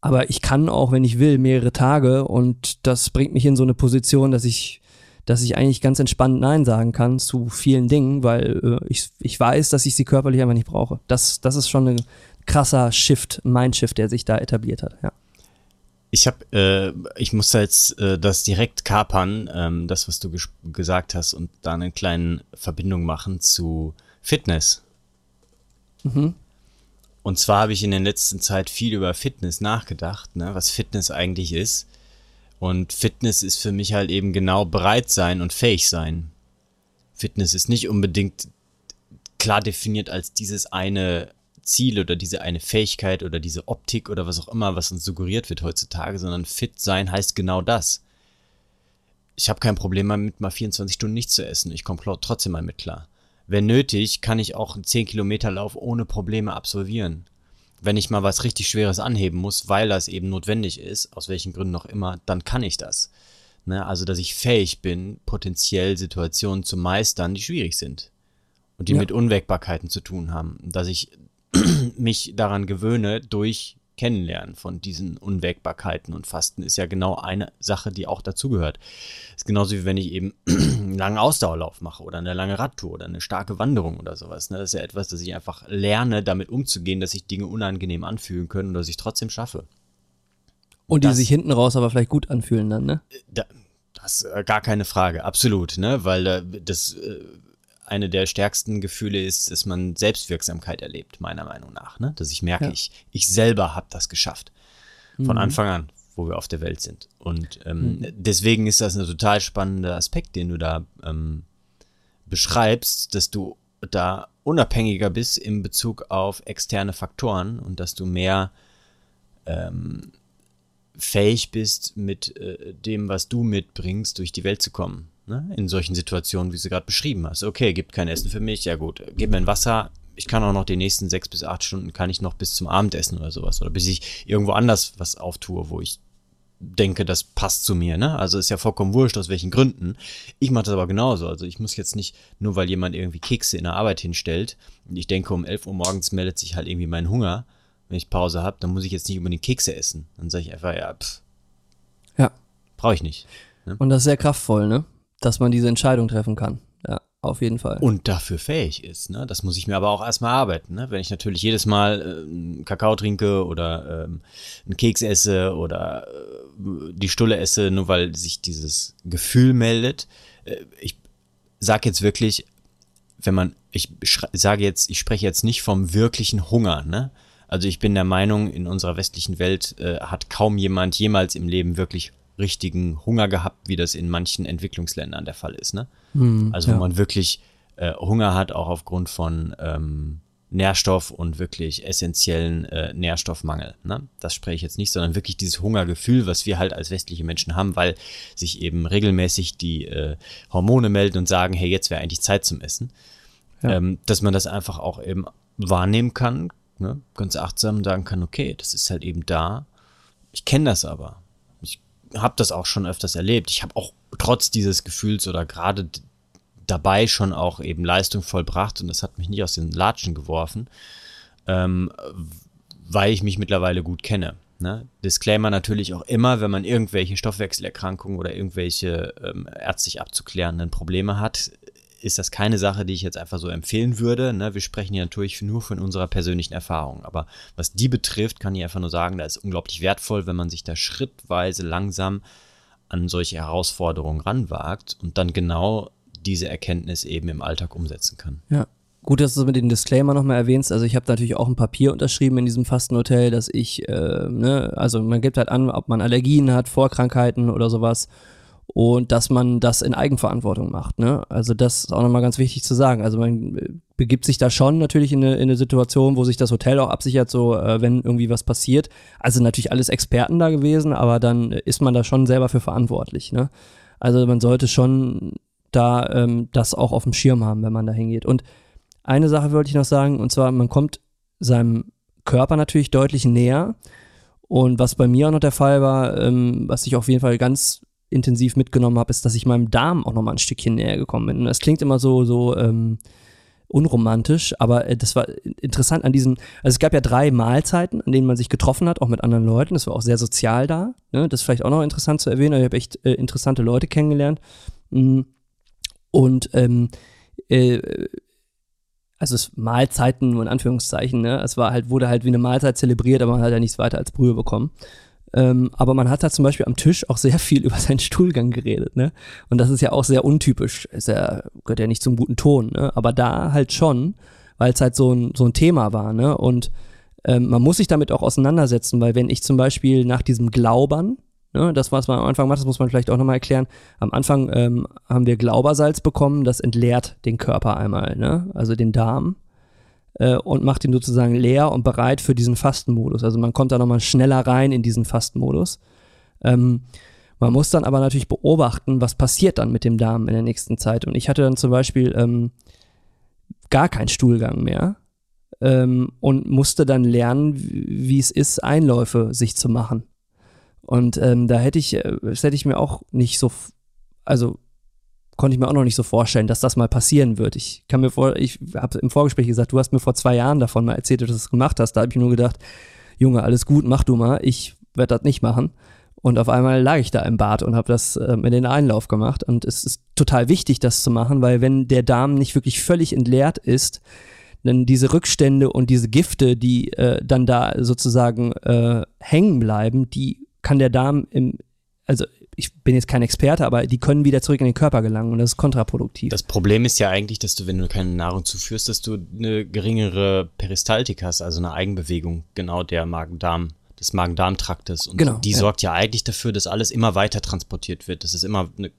aber ich kann auch, wenn ich will, mehrere Tage und das bringt mich in so eine Position, dass ich dass ich eigentlich ganz entspannt Nein sagen kann zu vielen Dingen, weil äh, ich, ich weiß, dass ich sie körperlich einfach nicht brauche. Das, das ist schon ein krasser Shift, Mindshift, der sich da etabliert hat, ja. Ich habe, äh, ich muss jetzt äh, das direkt kapern, ähm, das, was du gesagt hast, und da eine kleine Verbindung machen zu Fitness. Mhm. Und zwar habe ich in der letzten Zeit viel über Fitness nachgedacht, ne, was Fitness eigentlich ist. Und Fitness ist für mich halt eben genau bereit sein und fähig sein. Fitness ist nicht unbedingt klar definiert als dieses eine Ziel oder diese eine Fähigkeit oder diese Optik oder was auch immer, was uns suggeriert wird heutzutage, sondern fit sein heißt genau das. Ich habe kein Problem damit, mal 24 Stunden nichts zu essen. Ich komme trotzdem mal mit klar. Wenn nötig, kann ich auch einen 10 Kilometer Lauf ohne Probleme absolvieren. Wenn ich mal was richtig Schweres anheben muss, weil das eben notwendig ist, aus welchen Gründen noch immer, dann kann ich das. Ne? Also, dass ich fähig bin, potenziell Situationen zu meistern, die schwierig sind und die ja. mit Unwägbarkeiten zu tun haben. Dass ich mich daran gewöhne durch Kennenlernen von diesen Unwägbarkeiten und Fasten ist ja genau eine Sache, die auch dazugehört. Ist genauso wie wenn ich eben einen langen Ausdauerlauf mache oder eine lange Radtour oder eine starke Wanderung oder sowas. Ne? Das ist ja etwas, dass ich einfach lerne, damit umzugehen, dass sich Dinge unangenehm anfühlen können und dass ich trotzdem schaffe. Und die das, sich hinten raus aber vielleicht gut anfühlen dann, ne? Da, das äh, gar keine Frage, absolut, ne? Weil äh, das äh, eine der stärksten Gefühle ist, dass man Selbstwirksamkeit erlebt, meiner Meinung nach. Ne? Dass ich merke, ja. ich, ich selber habe das geschafft. Von mhm. Anfang an, wo wir auf der Welt sind. Und ähm, mhm. deswegen ist das ein total spannender Aspekt, den du da ähm, beschreibst, dass du da unabhängiger bist in Bezug auf externe Faktoren und dass du mehr ähm, fähig bist, mit äh, dem, was du mitbringst, durch die Welt zu kommen ne? in solchen Situationen, wie du gerade beschrieben hast. Okay, gibt kein Essen für mich, ja gut, gib mir ein Wasser, ich kann auch noch die nächsten sechs bis acht Stunden, kann ich noch bis zum Abendessen oder sowas, oder bis ich irgendwo anders was auftue, wo ich denke, das passt zu mir, ne? Also ist ja vollkommen wurscht, aus welchen Gründen. Ich mache das aber genauso. Also ich muss jetzt nicht, nur weil jemand irgendwie Kekse in der Arbeit hinstellt, und ich denke, um 11 Uhr morgens meldet sich halt irgendwie mein Hunger, wenn ich Pause habe, dann muss ich jetzt nicht unbedingt Kekse essen. Dann sage ich einfach, ja, pff. Ja. Brauche ich nicht. Ne? Und das ist sehr kraftvoll, ne? dass man diese Entscheidung treffen kann. Auf jeden Fall. Und dafür fähig ist. Ne? Das muss ich mir aber auch erstmal arbeiten. Ne? Wenn ich natürlich jedes Mal äh, Kakao trinke oder ähm, einen Keks esse oder äh, die Stulle esse, nur weil sich dieses Gefühl meldet. Äh, ich sage jetzt wirklich, wenn man, ich sage jetzt, ich spreche jetzt nicht vom wirklichen Hunger, ne? Also ich bin der Meinung, in unserer westlichen Welt äh, hat kaum jemand jemals im Leben wirklich richtigen Hunger gehabt, wie das in manchen Entwicklungsländern der Fall ist. Ne? Mhm, also wo ja. man wirklich äh, Hunger hat, auch aufgrund von ähm, Nährstoff und wirklich essentiellen äh, Nährstoffmangel. Ne? Das spreche ich jetzt nicht, sondern wirklich dieses Hungergefühl, was wir halt als westliche Menschen haben, weil sich eben regelmäßig die äh, Hormone melden und sagen, hey, jetzt wäre eigentlich Zeit zum Essen. Ja. Ähm, dass man das einfach auch eben wahrnehmen kann, ne? ganz achtsam sagen kann, okay, das ist halt eben da. Ich kenne das aber habe das auch schon öfters erlebt. Ich habe auch trotz dieses Gefühls oder gerade dabei schon auch eben Leistung vollbracht und das hat mich nicht aus den Latschen geworfen, ähm, weil ich mich mittlerweile gut kenne. Ne? Disclaimer natürlich auch immer, wenn man irgendwelche Stoffwechselerkrankungen oder irgendwelche ähm, ärztlich abzuklärenden Probleme hat, ist das keine Sache, die ich jetzt einfach so empfehlen würde. Ne? Wir sprechen hier natürlich nur von unserer persönlichen Erfahrung. Aber was die betrifft, kann ich einfach nur sagen, da ist unglaublich wertvoll, wenn man sich da schrittweise langsam an solche Herausforderungen ranwagt und dann genau diese Erkenntnis eben im Alltag umsetzen kann. Ja. Gut, dass du mit dem Disclaimer nochmal erwähnst. Also ich habe natürlich auch ein Papier unterschrieben in diesem Fastenhotel, dass ich, äh, ne, also man gibt halt an, ob man Allergien hat, Vorkrankheiten oder sowas und dass man das in Eigenverantwortung macht. Ne? Also das ist auch nochmal ganz wichtig zu sagen. Also man äh, begibt sich da schon natürlich in eine, in eine Situation, wo sich das Hotel auch absichert, so äh, wenn irgendwie was passiert. Also natürlich alles Experten da gewesen, aber dann ist man da schon selber für verantwortlich. Ne? Also man sollte schon da ähm, das auch auf dem Schirm haben, wenn man da hingeht. Und eine Sache wollte ich noch sagen, und zwar, man kommt seinem Körper natürlich deutlich näher. Und was bei mir auch noch der Fall war, ähm, was ich auf jeden Fall ganz intensiv mitgenommen habe, ist, dass ich meinem Darm auch nochmal ein Stückchen näher gekommen bin. Das klingt immer so, so ähm, unromantisch, aber äh, das war interessant an diesen, also es gab ja drei Mahlzeiten, an denen man sich getroffen hat, auch mit anderen Leuten. Das war auch sehr sozial da. Ne? Das ist vielleicht auch noch interessant zu erwähnen. Ich habe echt äh, interessante Leute kennengelernt. Mm. Und ähm, äh, also es Mahlzeiten nur in Anführungszeichen, ne? Es war halt, wurde halt wie eine Mahlzeit zelebriert, aber man hat ja nichts weiter als Brühe bekommen. Ähm, aber man hat da zum Beispiel am Tisch auch sehr viel über seinen Stuhlgang geredet, ne? Und das ist ja auch sehr untypisch. Ist ja, gehört ja nicht zum guten Ton, ne? Aber da halt schon, weil es halt so ein, so ein Thema war, ne? Und ähm, man muss sich damit auch auseinandersetzen, weil wenn ich zum Beispiel nach diesem Glaubern, ne, das, was man am Anfang macht, das muss man vielleicht auch nochmal erklären. Am Anfang ähm, haben wir Glaubersalz bekommen, das entleert den Körper einmal, ne? Also den Darm äh, und macht ihn sozusagen leer und bereit für diesen Fastenmodus. Also man kommt da nochmal schneller rein in diesen Fastenmodus. Ähm, man muss dann aber natürlich beobachten, was passiert dann mit dem Darm in der nächsten Zeit. Und ich hatte dann zum Beispiel ähm, gar keinen Stuhlgang mehr ähm, und musste dann lernen, wie es ist, Einläufe sich zu machen. Und ähm, da hätte ich, äh, das hätte ich mir auch nicht so, also konnte ich mir auch noch nicht so vorstellen, dass das mal passieren wird. Ich kann mir vor, ich habe im Vorgespräch gesagt, du hast mir vor zwei Jahren davon mal erzählt, dass du das gemacht hast. Da habe ich nur gedacht, Junge, alles gut, mach du mal. Ich werde das nicht machen. Und auf einmal lag ich da im Bad und habe das äh, in den Einlauf gemacht. Und es ist total wichtig, das zu machen, weil wenn der Darm nicht wirklich völlig entleert ist, dann diese Rückstände und diese Gifte, die äh, dann da sozusagen äh, hängen bleiben, die kann der Darm im, also ich bin jetzt kein Experte, aber die können wieder zurück in den Körper gelangen und das ist kontraproduktiv. Das Problem ist ja eigentlich, dass du, wenn du keine Nahrung zuführst, dass du eine geringere Peristaltik hast, also eine Eigenbewegung genau der Magen-Darm, des Magen-Darm-Traktes. Und Genau, die ja. sorgt ja eigentlich dafür, dass alles immer weiter transportiert wird. Das ist immer eine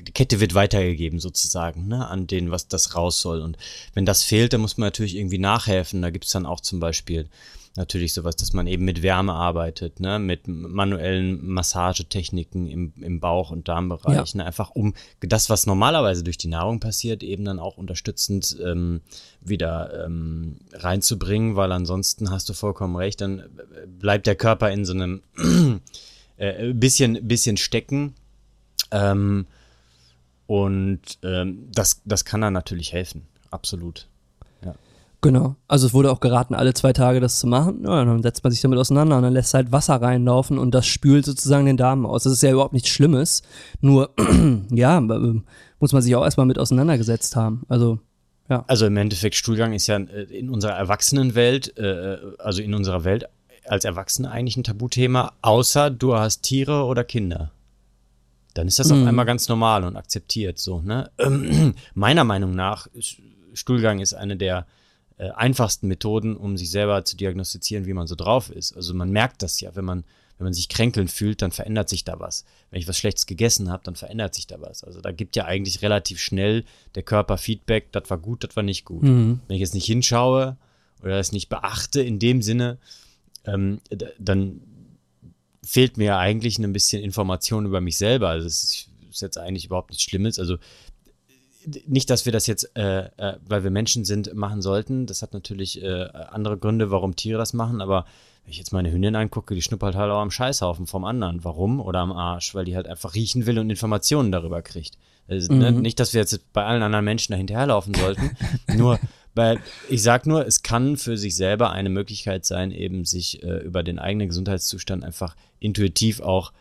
die Kette wird weitergegeben sozusagen, ne, an den, was das raus soll. Und wenn das fehlt, dann muss man natürlich irgendwie nachhelfen. Da gibt's dann auch zum Beispiel natürlich sowas, dass man eben mit Wärme arbeitet, ne, mit manuellen Massagetechniken im, im Bauch- und Darmbereich, ne, einfach um das, was normalerweise durch die Nahrung passiert, eben dann auch unterstützend ähm, wieder ähm, reinzubringen, weil ansonsten hast du vollkommen recht, dann äh, bleibt der Körper in so einem äh, bisschen, bisschen stecken. Ähm, und ähm, das, das kann dann natürlich helfen, absolut. Genau. Also es wurde auch geraten, alle zwei Tage das zu machen. Ja, dann setzt man sich damit auseinander und dann lässt halt Wasser reinlaufen und das spült sozusagen den Darm aus. Das ist ja überhaupt nichts Schlimmes. Nur, ja, äh, muss man sich auch erstmal mit auseinandergesetzt haben. Also, ja. Also im Endeffekt, Stuhlgang ist ja äh, in unserer Erwachsenenwelt, äh, also in unserer Welt als Erwachsene eigentlich ein Tabuthema, außer du hast Tiere oder Kinder. Dann ist das auf Mhm. einmal ganz normal und akzeptiert so, ne? Ähm, meiner Meinung nach, Stuhlgang ist eine der äh, einfachsten Methoden, um sich selber zu diagnostizieren, wie man so drauf ist. Also man merkt das ja, wenn man, wenn man sich kränkeln fühlt, dann verändert sich da was. Wenn ich was Schlechtes gegessen habe, dann verändert sich da was. Also da gibt ja eigentlich relativ schnell der Körper Feedback, das war gut, das war nicht gut. Mhm. Wenn ich jetzt nicht hinschaue oder es nicht beachte in dem Sinne, ähm, dann fehlt mir ja eigentlich ein bisschen Information über mich selber. Also es ist, ist jetzt eigentlich überhaupt nichts Schlimmes. Also nicht, dass wir das jetzt, äh, äh, weil wir Menschen sind, machen sollten. Das hat natürlich äh, andere Gründe, warum Tiere das machen, aber wenn ich jetzt meine Hündin angucke, die schnuppert halt auch am Scheißhaufen vom anderen. Warum? Oder am Arsch, weil die halt einfach riechen will und Informationen darüber kriegt. Also, ne, nicht, dass wir jetzt bei allen anderen Menschen da hinterherlaufen sollten. nur, bei, ich sag nur, es kann für sich selber eine Möglichkeit sein, eben sich äh, über den eigenen Gesundheitszustand einfach intuitiv auch äh,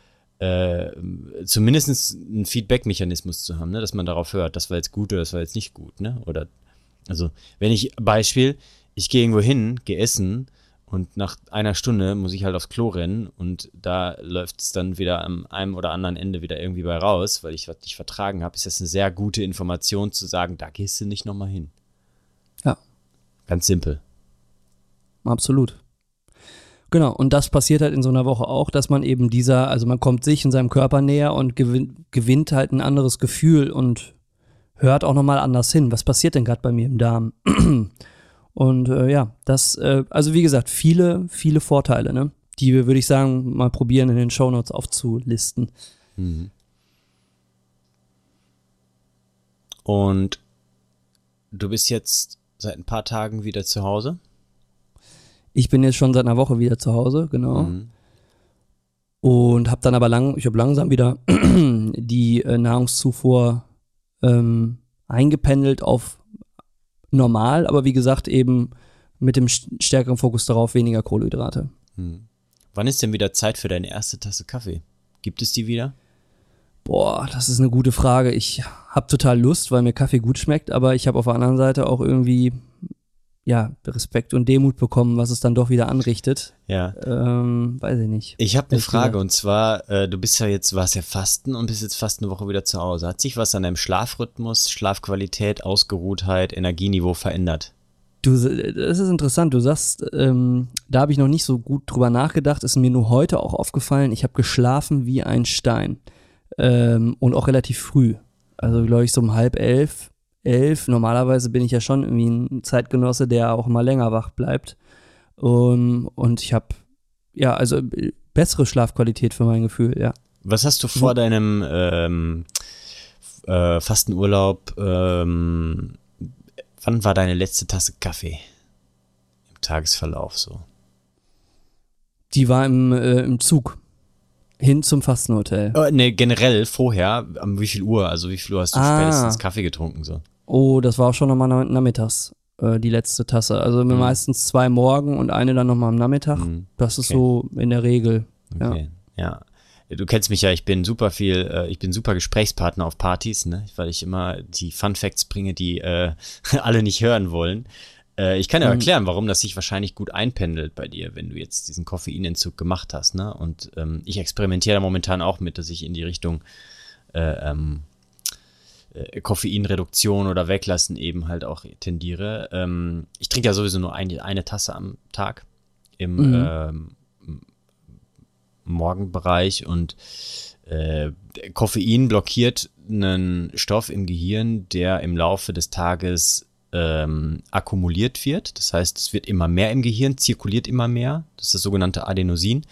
zumindest einen Feedback-Mechanismus zu haben, ne? dass man darauf hört, das war jetzt gut oder das war jetzt nicht gut, ne? Oder also, wenn ich Beispiel, ich gehe irgendwo hin, gehe essen und nach einer Stunde muss ich halt aufs Klo rennen und da läuft es dann wieder am einem oder anderen Ende wieder irgendwie bei raus, weil ich was nicht vertragen habe, ist das eine sehr gute Information zu sagen, da gehst du nicht nochmal hin. Ja. Ganz simpel. Absolut. Genau, und das passiert halt in so einer Woche auch, dass man eben dieser, also man kommt sich in seinem Körper näher und gewin gewinnt halt ein anderes Gefühl und hört auch nochmal anders hin. Was passiert denn gerade bei mir im Darm? Und äh, ja, das, äh, also wie gesagt, viele, viele Vorteile, ne? Die wir, würde ich sagen, mal probieren in den Shownotes aufzulisten. Und du bist jetzt seit ein paar Tagen wieder zu Hause. Ich bin jetzt schon seit einer Woche wieder zu Hause, genau. Mhm. Und habe dann aber lang, ich habe langsam wieder die äh, Nahrungszufuhr ähm, eingependelt auf normal, aber wie gesagt eben mit dem st- stärkeren Fokus darauf, weniger Kohlenhydrate. Wann ist denn wieder Zeit für deine erste Tasse Kaffee? Gibt es die wieder? Boah, das ist eine gute Frage. Ich habe total Lust, weil mir Kaffee gut schmeckt, aber ich habe auf der anderen Seite auch irgendwie ja, Respekt und Demut bekommen, was es dann doch wieder anrichtet. Ja. Ähm, weiß ich nicht. Ich habe eine Frage und zwar, äh, du bist ja jetzt, warst ja fasten und bist jetzt fast eine Woche wieder zu Hause. Hat sich was an deinem Schlafrhythmus, Schlafqualität, Ausgeruhtheit, Energieniveau verändert? Du, das ist interessant. Du sagst, ähm, da habe ich noch nicht so gut drüber nachgedacht. Ist mir nur heute auch aufgefallen. Ich habe geschlafen wie ein Stein ähm, und auch relativ früh. Also glaube ich so um halb elf, elf. Normalerweise bin ich ja schon irgendwie ein Zeitgenosse, der auch mal länger wach bleibt. Um, und ich habe ja also äh, bessere Schlafqualität für mein Gefühl. Ja. Was hast du vor Wo- deinem ähm, äh, Fastenurlaub, ähm, wann war deine letzte Tasse Kaffee? Im Tagesverlauf so. Die war im, äh, im Zug hin zum Fastenhotel. Äh, ne, generell vorher, um wie viel Uhr? Also wie viel Uhr hast du Ah. spätestens Kaffee getrunken so? Oh, das war auch schon nochmal na- nachmittags, äh, die letzte Tasse. Also Mhm. meistens zwei morgen und eine dann nochmal am Nachmittag. Mhm. Das ist Okay. so in der Regel. Ja. Okay, ja. Du kennst mich ja, ich bin super viel, äh, ich bin super Gesprächspartner auf Partys, ne? weil ich immer die Fun Facts bringe, die äh, alle nicht hören wollen. Äh, ich kann ja Mhm. erklären, warum das sich wahrscheinlich gut einpendelt bei dir, wenn du jetzt diesen Koffeinentzug gemacht hast. Ne? Und ähm, ich experimentiere da momentan auch mit, dass ich in die Richtung äh, ähm, äh, Koffeinreduktion oder Weglassen eben halt auch tendiere. Ähm, ich trinke ja sowieso nur eine, eine Tasse am Tag im Mhm. ähm, Morgenbereich und äh, Koffein blockiert einen Stoff im Gehirn, der im Laufe des Tages ähm, akkumuliert wird. Das heißt, es wird immer mehr im Gehirn, zirkuliert immer mehr. Das ist das sogenannte Adenosin.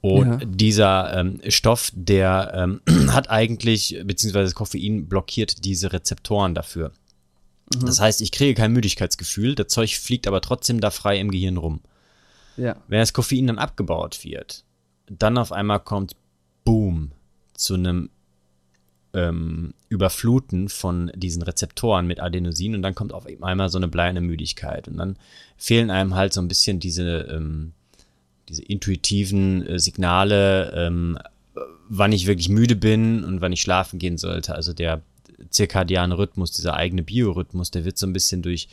Und Ja. dieser ähm, Stoff, der ähm, hat eigentlich, beziehungsweise das Koffein blockiert diese Rezeptoren dafür. Das heißt, ich kriege kein Müdigkeitsgefühl, das Zeug fliegt aber trotzdem da frei im Gehirn rum. Ja. Wenn das Koffein dann abgebaut wird, dann auf einmal kommt Boom zu einem ähm, Überfluten von diesen Rezeptoren mit Adenosin und dann kommt auf einmal so eine bleierne Müdigkeit und dann fehlen einem halt so ein bisschen diese, ähm, diese intuitiven äh, Signale, ähm, wann ich wirklich müde bin und wann ich schlafen gehen sollte. Also der zirkadiane Rhythmus, dieser eigene Biorhythmus, der wird so ein bisschen durch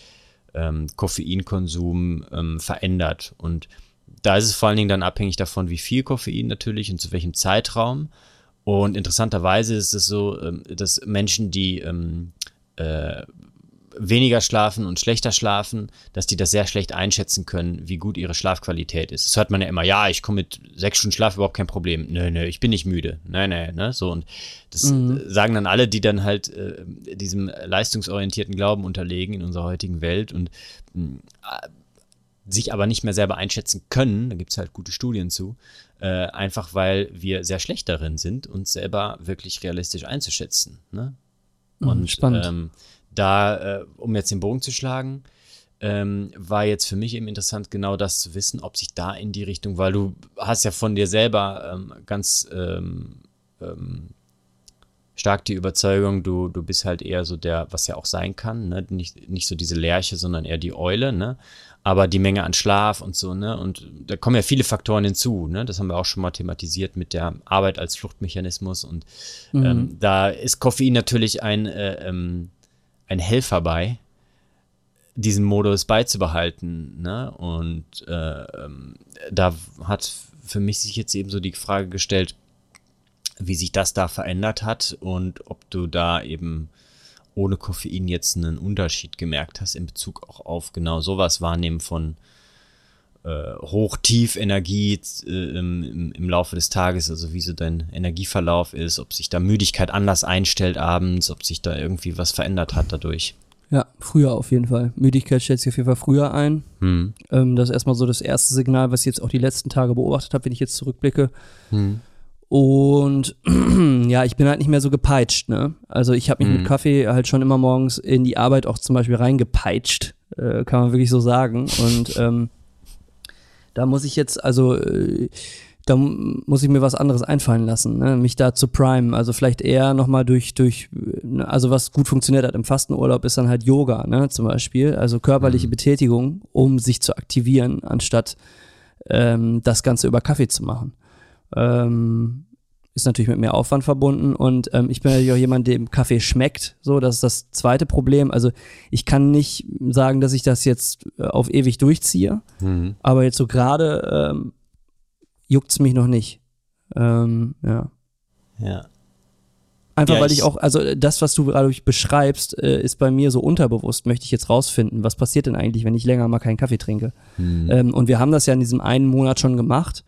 ähm, Koffeinkonsum ähm, verändert. Und da ist es vor allen Dingen dann abhängig davon, wie viel Koffein natürlich und zu welchem Zeitraum. Und interessanterweise ist es so, ähm, dass Menschen, die ähm, äh, weniger schlafen und schlechter schlafen, dass die das sehr schlecht einschätzen können, wie gut ihre Schlafqualität ist. Das hört man ja immer, ja, ich komme mit sechs Stunden Schlaf überhaupt kein Problem. Nö, nö, ich bin nicht müde. Nö, nö, ne, so. Und das Mhm. äh, sagen dann alle, die dann halt äh, diesem leistungsorientierten Glauben unterlegen in unserer heutigen Welt und mh, sich aber nicht mehr selber einschätzen können, da gibt es halt gute Studien zu, äh, einfach weil wir sehr schlecht darin sind, uns selber wirklich realistisch einzuschätzen. Ne? Mhm, Und spannend. Ähm, da, äh, um jetzt den Bogen zu schlagen, ähm, war jetzt für mich eben interessant, genau das zu wissen, ob sich da in die Richtung, weil du hast ja von dir selber ähm, ganz ähm, ähm, stark die Überzeugung, du, du bist halt eher so der, was ja auch sein kann, ne? nicht, nicht so diese Lerche, sondern eher die Eule, ne? aber die Menge an Schlaf und so, ne, und da kommen ja viele Faktoren hinzu, ne, das haben wir auch schon mal thematisiert mit der Arbeit als Fluchtmechanismus und ähm, da ist Koffein natürlich ein, äh, ähm, ein Helfer bei, diesen Modus beizubehalten, ne, und äh, ähm, da hat für mich sich jetzt eben so die Frage gestellt, wie sich das da verändert hat und ob du da eben ohne Koffein jetzt einen Unterschied gemerkt hast in Bezug auch auf genau sowas wahrnehmen von Hoch-Tief-Energie äh, im, im, im Laufe des Tages, also wie so dein Energieverlauf ist, ob sich da Müdigkeit anders einstellt abends, ob sich da irgendwie was verändert hat dadurch. Ja, früher auf jeden Fall. Müdigkeit stellt sich auf jeden Fall früher ein. Hm. Ähm, das ist erstmal so das erste Signal, was ich jetzt auch die letzten Tage beobachtet habe, wenn ich jetzt zurückblicke. Hm. Und ja, ich bin halt nicht mehr so gepeitscht, ne? Also ich habe mich Mhm. mit Kaffee halt schon immer morgens in die Arbeit auch zum Beispiel reingepeitscht, äh, kann man wirklich so sagen. Und ähm, da muss ich jetzt, also äh, da muss ich mir was anderes einfallen lassen, ne? mich da zu primen. Also vielleicht eher nochmal durch, durch, ne? also was gut funktioniert hat im Fastenurlaub ist dann halt Yoga, ne, zum Beispiel. Also körperliche Betätigung, um sich zu aktivieren, anstatt ähm, das Ganze über Kaffee zu machen. Ähm, ist natürlich mit mehr Aufwand verbunden und ähm, ich bin natürlich auch jemand, dem Kaffee schmeckt. So, das ist das zweite Problem. Also ich kann nicht sagen, dass ich das jetzt äh, auf ewig durchziehe, Mhm. aber jetzt so gerade ähm, juckt's mich noch nicht. Ähm, ja. Ja. Einfach Ja, weil ich ich- auch, also das, was du gerade beschreibst, äh, ist bei mir so unterbewusst, möchte ich jetzt rausfinden. Was passiert denn eigentlich, wenn ich länger mal keinen Kaffee trinke? Mhm. Ähm, und wir haben das ja in diesem einen Monat schon gemacht.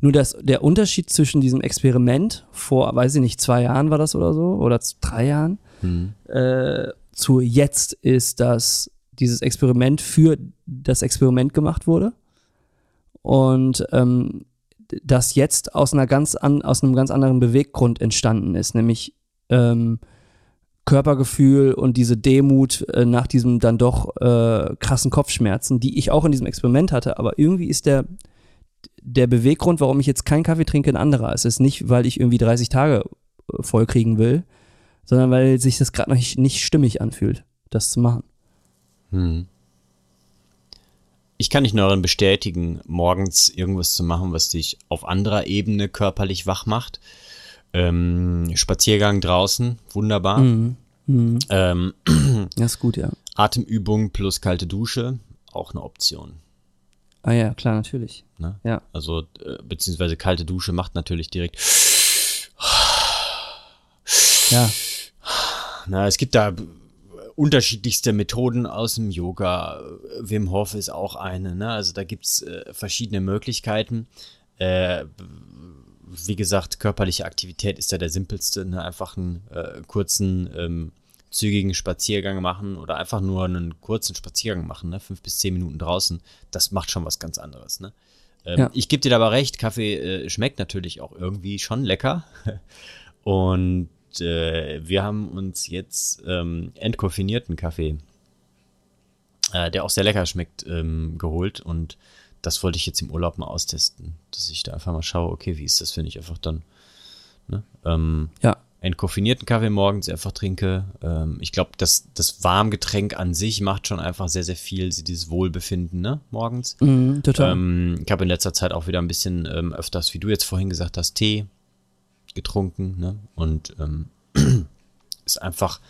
Nur das, der Unterschied zwischen diesem Experiment vor, weiß ich nicht, zwei Jahren war das oder so, oder drei Jahren, Mhm. äh, zu jetzt ist, dass dieses Experiment für das Experiment gemacht wurde. Und ähm, das jetzt aus einer ganz an, aus einem ganz anderen Beweggrund entstanden ist, nämlich ähm, Körpergefühl und diese Demut äh, nach diesem dann doch äh, krassen Kopfschmerzen, die ich auch in diesem Experiment hatte, aber irgendwie ist der der Beweggrund, warum ich jetzt keinen Kaffee trinke, ein anderer. Es ist nicht, weil ich irgendwie 30 Tage äh, voll kriegen will, sondern weil sich das gerade noch nicht, nicht stimmig anfühlt, das zu machen. Hm. Ich kann dich nur darin bestätigen, morgens irgendwas zu machen, was dich auf anderer Ebene körperlich wach macht. Ähm, Spaziergang draußen, wunderbar. Mhm. Mhm. Ähm, Das ist gut, ja. Atemübung plus kalte Dusche, auch eine Option. Ah ja, klar, natürlich. Ne? Ja. Also, äh, beziehungsweise kalte Dusche macht natürlich direkt. Ja, Na, es gibt da unterschiedlichste Methoden aus dem Yoga. Wim Hof ist auch eine. Ne? Also da gibt's äh, verschiedene Möglichkeiten. Äh, wie gesagt, körperliche Aktivität ist da der simpelste. Ne? Einfach einen äh, kurzen, ähm, zügigen Spaziergang machen oder einfach nur einen kurzen Spaziergang machen, ne? fünf bis zehn Minuten draußen. Das macht schon was ganz anderes. Ne? Ähm, Ja. Ich gebe dir aber recht, Kaffee äh, schmeckt natürlich auch irgendwie schon lecker. Und äh, wir haben uns jetzt ähm, entkoffinierten Kaffee, äh, der auch sehr lecker schmeckt, ähm, geholt. Und das wollte ich jetzt im Urlaub mal austesten, dass ich da einfach mal schaue, okay, wie ist das, wenn ich einfach dann ne, ähm, ja, entkoffinierten Kaffee morgens einfach trinke. Ähm, ich glaube, das, das Warmgetränk an sich macht schon einfach sehr, sehr viel, dieses Wohlbefinden ne, morgens. mhm, total. Ähm, ich habe in letzter Zeit auch wieder ein bisschen ähm, öfters, wie du jetzt vorhin gesagt hast, Tee getrunken. Ne? Und ähm, ist einfach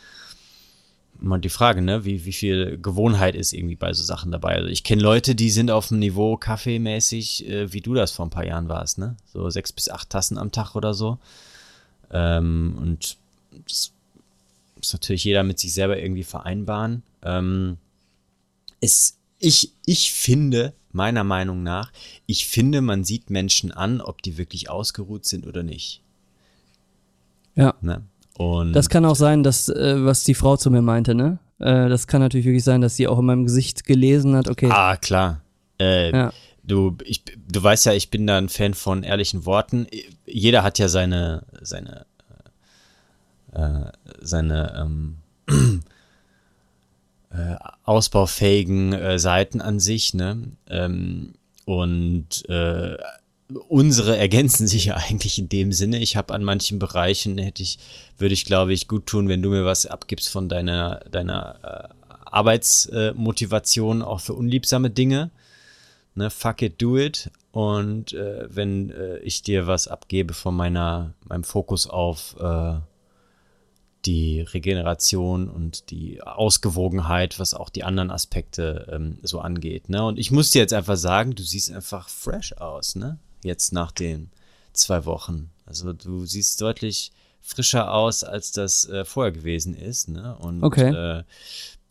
mal die Frage, ne? wie, wie viel Gewohnheit ist irgendwie bei so Sachen dabei. Also ich kenne Leute, die sind auf dem Niveau kaffeemäßig, äh, wie du das vor ein paar Jahren warst. Ne? So sechs bis acht Tassen am Tag oder so. Ähm, und das muss natürlich jeder mit sich selber irgendwie vereinbaren. Ähm, es, ich, ich finde, meiner Meinung nach, ich finde, man sieht Menschen an, ob die wirklich ausgeruht sind oder nicht. ja. Ne? Und Das kann auch sein, dass, äh, was die Frau zu mir meinte, ne? Äh, das kann natürlich wirklich sein, dass sie auch in meinem Gesicht gelesen hat, okay. ah, klar. Äh, Ja. Du, ich, du weißt ja, ich bin da ein Fan von ehrlichen Worten. Jeder hat ja seine, seine, äh, seine ähm, äh, ausbaufähigen äh, Seiten an sich, ne? Ähm, und äh, unsere ergänzen sich ja eigentlich in dem Sinne. Ich habe an manchen Bereichen hätte ich, würde ich glaube ich gut tun, wenn du mir was abgibst von deiner deiner äh, Arbeitsmotivation auch für unliebsame Dinge. Ne, fuck it, do it. Und äh, wenn äh, ich dir was abgebe von meiner meinem Fokus auf äh, die Regeneration und die Ausgewogenheit, was auch die anderen Aspekte ähm, so angeht. Ne? Und ich muss dir jetzt einfach sagen, du siehst einfach fresh aus, ne? Jetzt nach den zwei Wochen. Also du siehst deutlich frischer aus, als das äh, vorher gewesen ist. Ne? Und Okay. äh,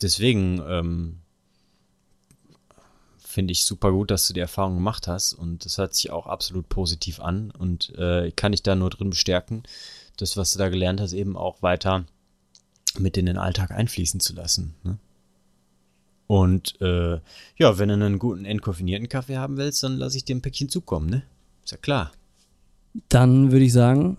deswegen ähm, finde ich super gut, dass du die Erfahrung gemacht hast. Und das hört sich auch absolut positiv an. Und äh, ich kann dich da nur drin bestärken, das, was du da gelernt hast, eben auch weiter mit in den Alltag einfließen zu lassen. Ne? Und äh, ja, wenn du einen guten entkoffinierten Kaffee haben willst, dann lasse ich dir ein Päckchen zukommen, ne? Ist ja klar. Dann würde ich sagen,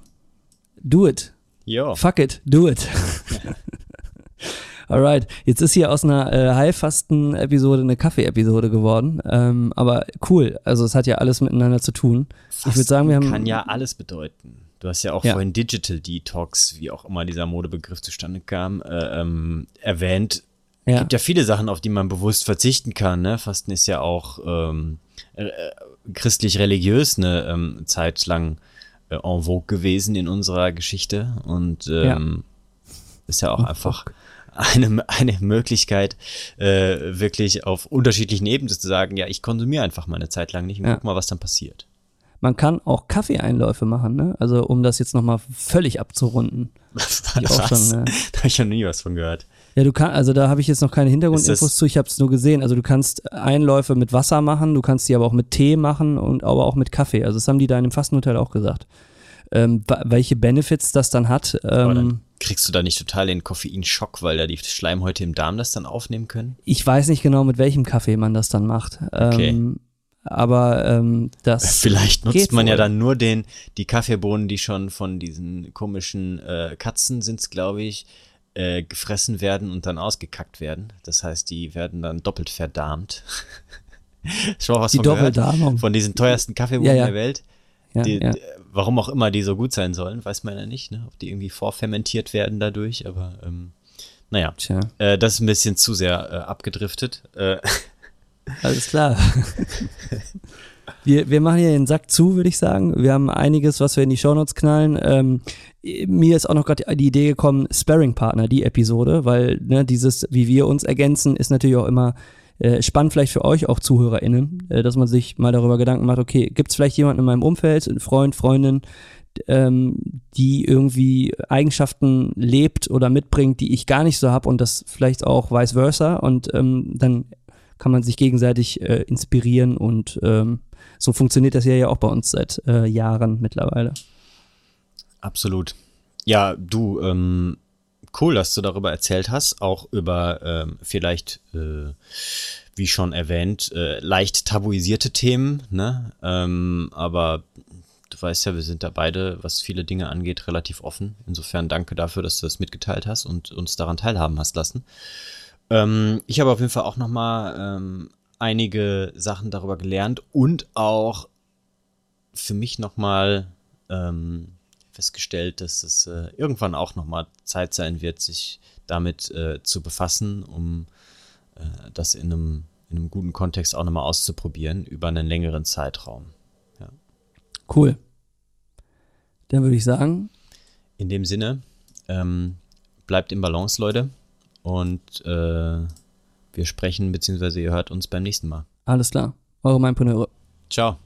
do it. Ja. Fuck it, do it. Alright, jetzt ist hier aus einer äh, Heilfasten-Episode eine Kaffee-Episode geworden. Ähm, aber cool, also es hat ja alles miteinander zu tun. ich würde sagen, wir haben. Kann ja alles bedeuten. Du hast ja auch Ja. vorhin Digital Detox, wie auch immer dieser Modebegriff zustande kam, äh, ähm, erwähnt. ja. gibt ja viele Sachen, auf die man bewusst verzichten kann. Ne? Fasten ist ja auch ähm, äh, christlich-religiös eine ähm, Zeit lang äh, en vogue gewesen in unserer Geschichte und ähm, ja. ist ja auch einfach eine, eine Möglichkeit, äh, wirklich auf unterschiedlichen Ebenen zu sagen, ja, ich konsumiere einfach mal eine Zeit lang nicht und ja. guck mal, was dann passiert. Man kann auch Kaffeeeinläufe machen, ne? Also um das jetzt nochmal völlig abzurunden. Was? Auch schon, ne? Da habe ich ja noch nie was von gehört. Ja, du kannst, also da habe ich jetzt noch keine Hintergrundinfos zu, ich habe es nur gesehen. Also du kannst Einläufe mit Wasser machen, du kannst die aber auch mit Tee machen und aber auch mit Kaffee. Also das haben die da in dem Fastenhotel auch gesagt. Ähm, welche Benefits das dann hat. Ähm, kriegst du da nicht total den Koffeinschock, weil da die Schleimhäute im Darm das dann aufnehmen können? Ich weiß nicht genau, mit welchem Kaffee man das dann macht. Okay. Ähm, aber ähm, das. Vielleicht nutzt man wohl. ja dann nur den, die Kaffeebohnen, die schon von diesen komischen äh, Katzen sind, glaube ich, äh, gefressen werden und dann ausgekackt werden. Das heißt, die werden dann doppelt verdarmt. Schon was die von Doppeldarmung. Von diesen teuersten Kaffeebohnen ja, ja. der Welt. Ja, die, ja. Warum auch immer die so gut sein sollen, weiß man ja nicht, ne? ob die irgendwie vorfermentiert werden dadurch, aber ähm, naja, äh, das ist ein bisschen zu sehr äh, abgedriftet. Äh. Alles klar. wir, wir machen hier den Sack zu, würde ich sagen. Wir haben einiges, was wir in die Shownotes knallen. Ähm, mir ist auch noch gerade die Idee gekommen, Sparring-Partner, die Episode, weil ne, dieses, wie wir uns ergänzen, ist natürlich auch immer äh, spannend vielleicht für euch auch ZuhörerInnen, äh, dass man sich mal darüber Gedanken macht, okay, gibt es vielleicht jemanden in meinem Umfeld, einen Freund, Freundin, ähm, die irgendwie Eigenschaften lebt oder mitbringt, die ich gar nicht so habe und das vielleicht auch vice versa und ähm, dann kann man sich gegenseitig äh, inspirieren und ähm, so funktioniert das ja ja auch bei uns seit äh, Jahren mittlerweile. Absolut. Ja, du, ähm, cool, dass du darüber erzählt hast, auch über ähm, vielleicht, äh, wie schon erwähnt, äh, leicht tabuisierte Themen, ne? Ähm, aber du weißt ja, wir sind da beide, was viele Dinge angeht, relativ offen. Insofern danke dafür, dass du das mitgeteilt hast und uns daran teilhaben hast lassen. Ähm, ich habe auf jeden Fall auch noch mal ähm, einige Sachen darüber gelernt und auch für mich noch mal ähm, festgestellt, dass es äh, irgendwann auch nochmal Zeit sein wird, sich damit äh, zu befassen, um äh, das in einem, in einem guten Kontext auch nochmal auszuprobieren über einen längeren Zeitraum. Ja. Cool. Dann würde ich sagen. In dem Sinne, ähm, bleibt im Balance, Leute. Und äh, wir sprechen, beziehungsweise ihr hört uns beim nächsten Mal. Alles klar. Eure Meinpreneure. Ciao.